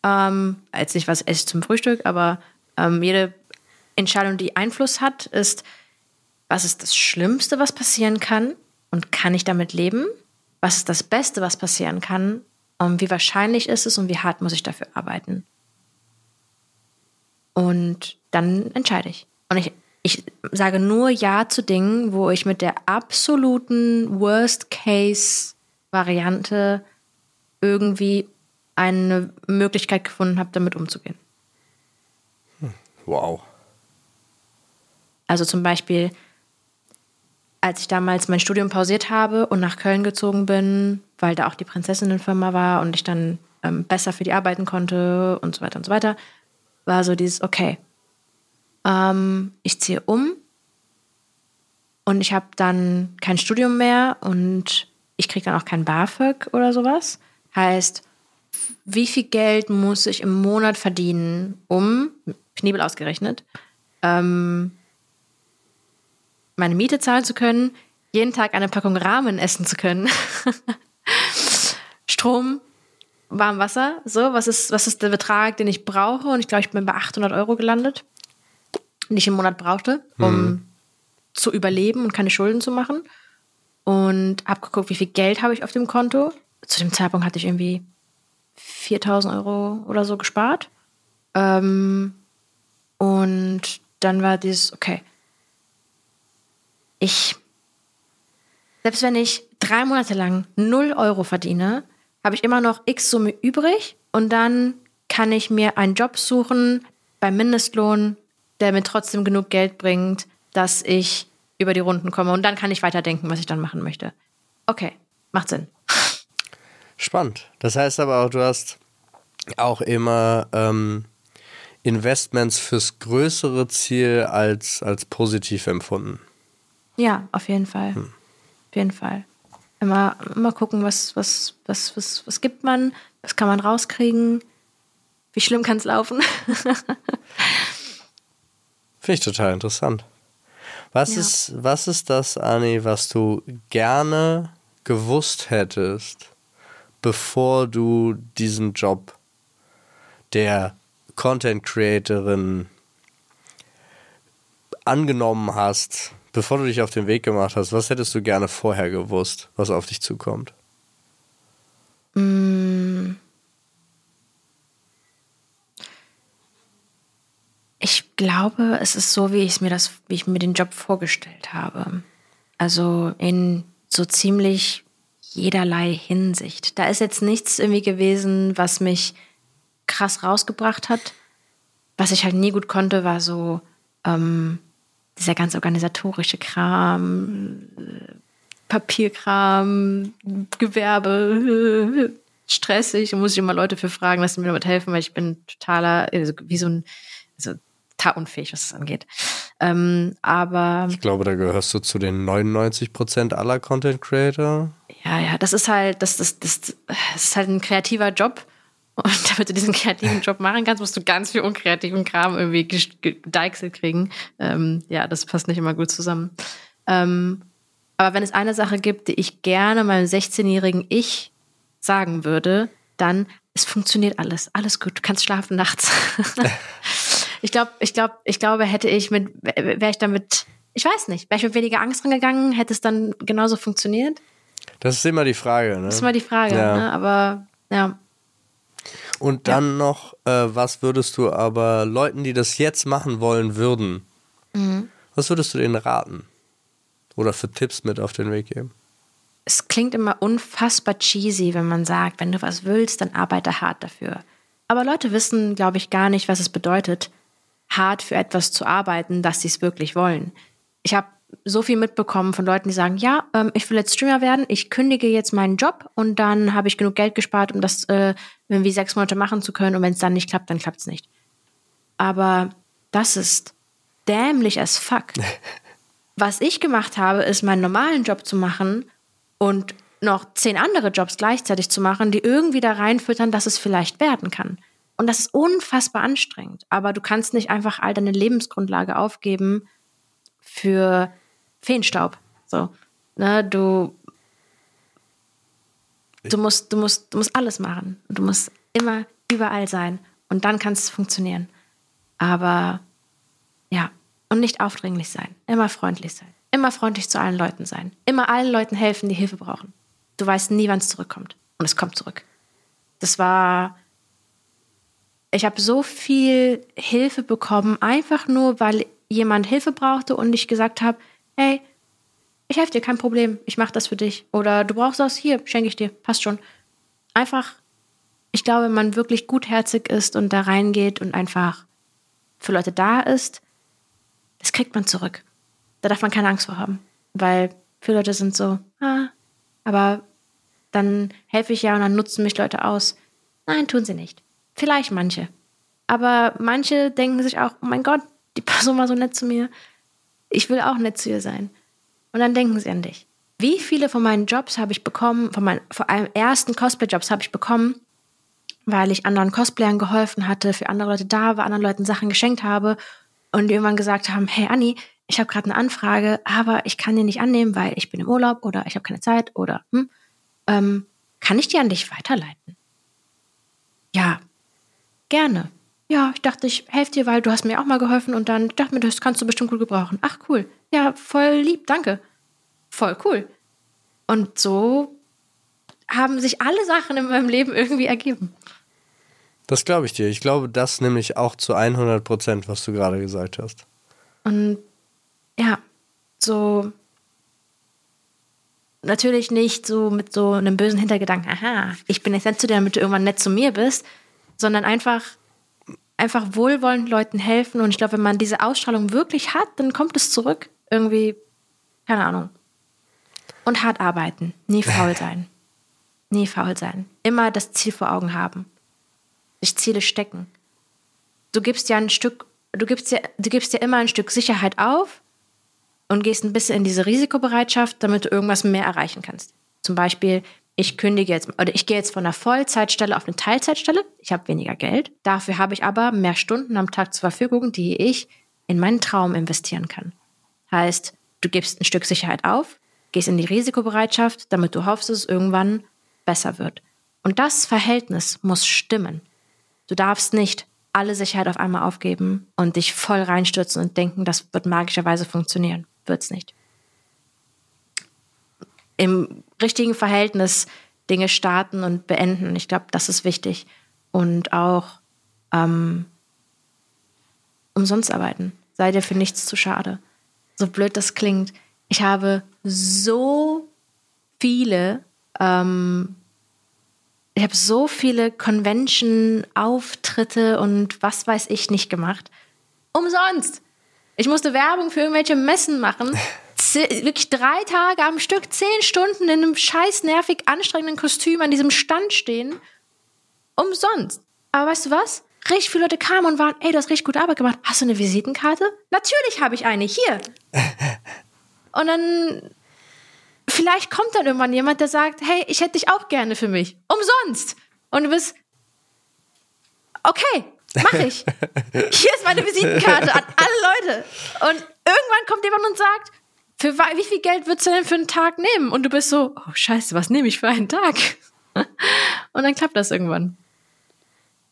Ähm, jetzt nicht, was esse zum Frühstück, aber ähm, jede Entscheidung, die Einfluss hat, ist, was ist das Schlimmste, was passieren kann und kann ich damit leben? Was ist das Beste, was passieren kann? Und wie wahrscheinlich ist es und wie hart muss ich dafür arbeiten? Und dann entscheide ich. Und ich, ich sage nur Ja zu Dingen, wo ich mit der absoluten Worst-Case-Variante irgendwie eine Möglichkeit gefunden habe, damit umzugehen. Wow. Also zum Beispiel, als ich damals mein Studium pausiert habe und nach Köln gezogen bin, weil da auch die Prinzessinnenfirma war und ich dann ähm, besser für die arbeiten konnte und so weiter und so weiter, war so dieses, okay, ähm, ich ziehe um und ich habe dann kein Studium mehr und ich kriege dann auch kein BAföG oder sowas. Heißt, wie viel Geld muss ich im Monat verdienen, um, Knebel ausgerechnet, ähm, meine Miete zahlen zu können, jeden Tag eine Packung Rahmen essen zu können, Strom, Warmwasser, so, was ist, was ist der Betrag, den ich brauche? Und ich glaube, ich bin bei 800 Euro gelandet, den ich im Monat brauchte, um mhm. zu überleben und keine Schulden zu machen. Und habe geguckt, wie viel Geld habe ich auf dem Konto. Zu dem Zeitpunkt hatte ich irgendwie 4000 Euro oder so gespart. Ähm, und dann war dieses, okay, ich, selbst wenn ich drei Monate lang 0 Euro verdiene, habe ich immer noch X Summe übrig und dann kann ich mir einen Job suchen beim Mindestlohn, der mir trotzdem genug Geld bringt, dass ich über die Runden komme und dann kann ich weiterdenken, was ich dann machen möchte. Okay, macht Sinn. Spannend. Das heißt aber auch, du hast auch immer ähm, Investments fürs größere Ziel als, als positiv empfunden. Ja, auf jeden Fall. Hm. Auf jeden Fall. Immer, immer gucken, was, was, was, was, was gibt man, was kann man rauskriegen, wie schlimm kann es laufen. Finde ich total interessant. Was, ja. ist, was ist das, Anni, was du gerne gewusst hättest, bevor du diesen Job der Content Creatorin angenommen hast, bevor du dich auf den Weg gemacht hast, was hättest du gerne vorher gewusst, was auf dich zukommt? Mm. Ich glaube, es ist so, wie ich mir das, wie ich mir den Job vorgestellt habe. Also in so ziemlich jederlei Hinsicht. Da ist jetzt nichts irgendwie gewesen, was mich krass rausgebracht hat. Was ich halt nie gut konnte, war so ähm, dieser ganz organisatorische Kram, Papierkram, Gewerbe, stressig. Da muss ich immer Leute für fragen, dass sie mir damit helfen, weil ich bin totaler, also wie so ein, also unfähig, was das angeht. Ähm, aber. Ich glaube, da gehörst du zu den 99 Prozent aller Content Creator. Ja, ja, das ist halt, das, das, das, das ist halt ein kreativer Job. Und damit du diesen kreativen Job machen kannst, musst du ganz viel unkreativen Kram irgendwie gedeichselt kriegen. Ähm, ja, das passt nicht immer gut zusammen. Ähm, aber wenn es eine Sache gibt, die ich gerne meinem 16-jährigen Ich sagen würde, dann, es funktioniert alles. Alles gut. Du kannst schlafen nachts. ich glaube, ich glaube, ich glaube, hätte ich mit, wäre ich damit, ich weiß nicht, wäre ich mit weniger Angst rangegangen, hätte es dann genauso funktioniert? Das ist immer die Frage, ne? Das ist immer die Frage, ja. ne? Aber ja. Und dann ja. noch, äh, was würdest du aber Leuten, die das jetzt machen wollen würden, mhm. was würdest du denen raten? Oder für Tipps mit auf den Weg geben? Es klingt immer unfassbar cheesy, wenn man sagt, wenn du was willst, dann arbeite hart dafür. Aber Leute wissen, glaube ich, gar nicht, was es bedeutet, hart für etwas zu arbeiten, dass sie es wirklich wollen. Ich habe so viel mitbekommen von Leuten, die sagen, ja, ähm, ich will jetzt Streamer werden, ich kündige jetzt meinen Job und dann habe ich genug Geld gespart, um das äh, irgendwie sechs Monate machen zu können und wenn es dann nicht klappt, dann klappt es nicht. Aber das ist dämlich as fuck. Was ich gemacht habe, ist meinen normalen Job zu machen und noch zehn andere Jobs gleichzeitig zu machen, die irgendwie da reinfüttern, dass es vielleicht werden kann. Und das ist unfassbar anstrengend. Aber du kannst nicht einfach all deine Lebensgrundlage aufgeben für Feenstaub. So, ne, du, du musst, du musst, du musst alles machen. Du musst immer überall sein. Und dann kann es funktionieren. Aber ja, und nicht aufdringlich sein. Immer freundlich sein. Immer freundlich zu allen Leuten sein. Immer allen Leuten helfen, die Hilfe brauchen. Du weißt nie, wann es zurückkommt. Und es kommt zurück. Das war. Ich habe so viel Hilfe bekommen, einfach nur, weil jemand Hilfe brauchte und ich gesagt habe, hey, ich helfe dir, kein Problem, ich mache das für dich. Oder du brauchst das, hier, schenke ich dir, passt schon. Einfach, ich glaube, wenn man wirklich gutherzig ist und da reingeht und einfach für Leute da ist, das kriegt man zurück. Da darf man keine Angst vor haben. Weil viele Leute sind so, ah, aber dann helfe ich ja und dann nutzen mich Leute aus. Nein, tun sie nicht. Vielleicht manche. Aber manche denken sich auch, oh mein Gott, die Person war so nett zu mir. Ich will auch nett zu ihr sein. Und dann denken sie an dich. Wie viele von meinen Jobs habe ich bekommen, von meinen vor allem ersten Cosplay-Jobs habe ich bekommen, weil ich anderen Cosplayern geholfen hatte, für andere Leute da war, anderen Leuten Sachen geschenkt habe und die irgendwann gesagt haben, hey Anni, ich habe gerade eine Anfrage, aber ich kann die nicht annehmen, weil ich bin im Urlaub oder ich habe keine Zeit oder hm, ähm, kann ich die an dich weiterleiten? Ja, gerne. Ja, ich dachte, ich helfe dir, weil du hast mir auch mal geholfen und dann dachte mir, das kannst du bestimmt gut gebrauchen. Ach cool. Ja, voll lieb, danke. Voll cool. Und so haben sich alle Sachen in meinem Leben irgendwie ergeben. Das glaube ich dir. Ich glaube das nämlich auch zu 100 Prozent, was du gerade gesagt hast. Und ja, so natürlich nicht so mit so einem bösen Hintergedanken, aha, ich bin jetzt nett zu dir, damit du irgendwann nett zu mir bist, sondern einfach, einfach wohlwollend Leuten helfen. Und ich glaube, wenn man diese Ausstrahlung wirklich hat, dann kommt es zurück. Irgendwie, keine Ahnung. Und hart arbeiten, nie faul sein. Nie faul sein. Immer das Ziel vor Augen haben. Sich Ziele stecken. Du gibst ja ein Stück, du gibst ja, du gibst ja immer ein Stück Sicherheit auf und gehst ein bisschen in diese Risikobereitschaft, damit du irgendwas mehr erreichen kannst. Zum Beispiel, ich kündige jetzt oder ich gehe jetzt von einer Vollzeitstelle auf eine Teilzeitstelle. Ich habe weniger Geld. Dafür habe ich aber mehr Stunden am Tag zur Verfügung, die ich in meinen Traum investieren kann. Heißt, du gibst ein Stück Sicherheit auf, gehst in die Risikobereitschaft, damit du hoffst, dass es irgendwann besser wird. Und das Verhältnis muss stimmen. Du darfst nicht alle Sicherheit auf einmal aufgeben und dich voll reinstürzen und denken, das wird magischerweise funktionieren. Wird's nicht. Im richtigen Verhältnis Dinge starten und beenden. Ich glaube, das ist wichtig. Und auch ähm, umsonst arbeiten. Sei dir für nichts zu schade. So blöd das klingt. Ich habe so viele ähm, ich habe so viele Convention-Auftritte und was weiß ich nicht gemacht. Umsonst. Ich musste Werbung für irgendwelche Messen machen. Wirklich drei Tage am Stück, zehn Stunden in einem scheiß nervig anstrengenden Kostüm an diesem Stand stehen. Umsonst. Aber weißt du was? Richtig viele Leute kamen und waren, ey, du hast richtig gute Arbeit gemacht. Hast du eine Visitenkarte? Natürlich habe ich eine. Hier. Und dann vielleicht kommt dann irgendwann jemand, der sagt, hey, ich hätte dich auch gerne für mich. Umsonst. Und du bist, okay, mach ich. Hier ist meine Visitenkarte an alle Leute. Und irgendwann kommt jemand und sagt, für wie viel Geld würdest du denn für einen Tag nehmen? Und du bist so, oh scheiße, was nehme ich für einen Tag? Und dann klappt das irgendwann.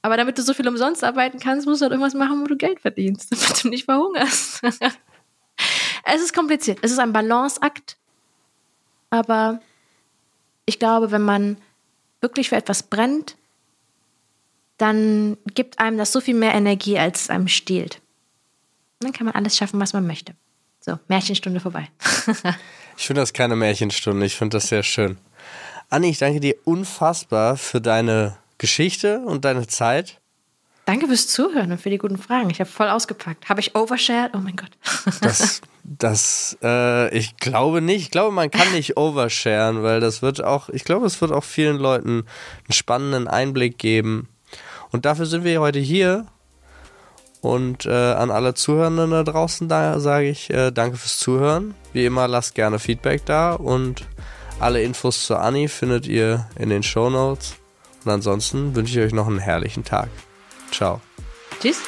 Aber damit du so viel umsonst arbeiten kannst, musst du halt irgendwas machen, wo du Geld verdienst, damit du nicht verhungerst. es ist kompliziert. Es ist ein Balanceakt aber ich glaube, wenn man wirklich für etwas brennt, dann gibt einem das so viel mehr Energie, als es einem stiehlt. Und dann kann man alles schaffen, was man möchte. So, Märchenstunde vorbei. ich finde das keine Märchenstunde, ich finde das sehr schön. Anni, ich danke dir unfassbar für deine Geschichte und deine Zeit. Danke fürs Zuhören und für die guten Fragen. Ich habe voll ausgepackt. Habe ich overshared? Oh mein Gott. das, das, äh, ich glaube nicht. Ich glaube, man kann nicht oversharen, weil das wird auch, ich glaube, es wird auch vielen Leuten einen spannenden Einblick geben. Und dafür sind wir heute hier. Und äh, an alle Zuhörenden da draußen, da sage ich äh, danke fürs Zuhören. Wie immer, lasst gerne Feedback da und Alle Infos zu Anni findet ihr in den Show Notes. Und ansonsten wünsche ich euch noch einen herrlichen Tag. Ciao. Tschüss.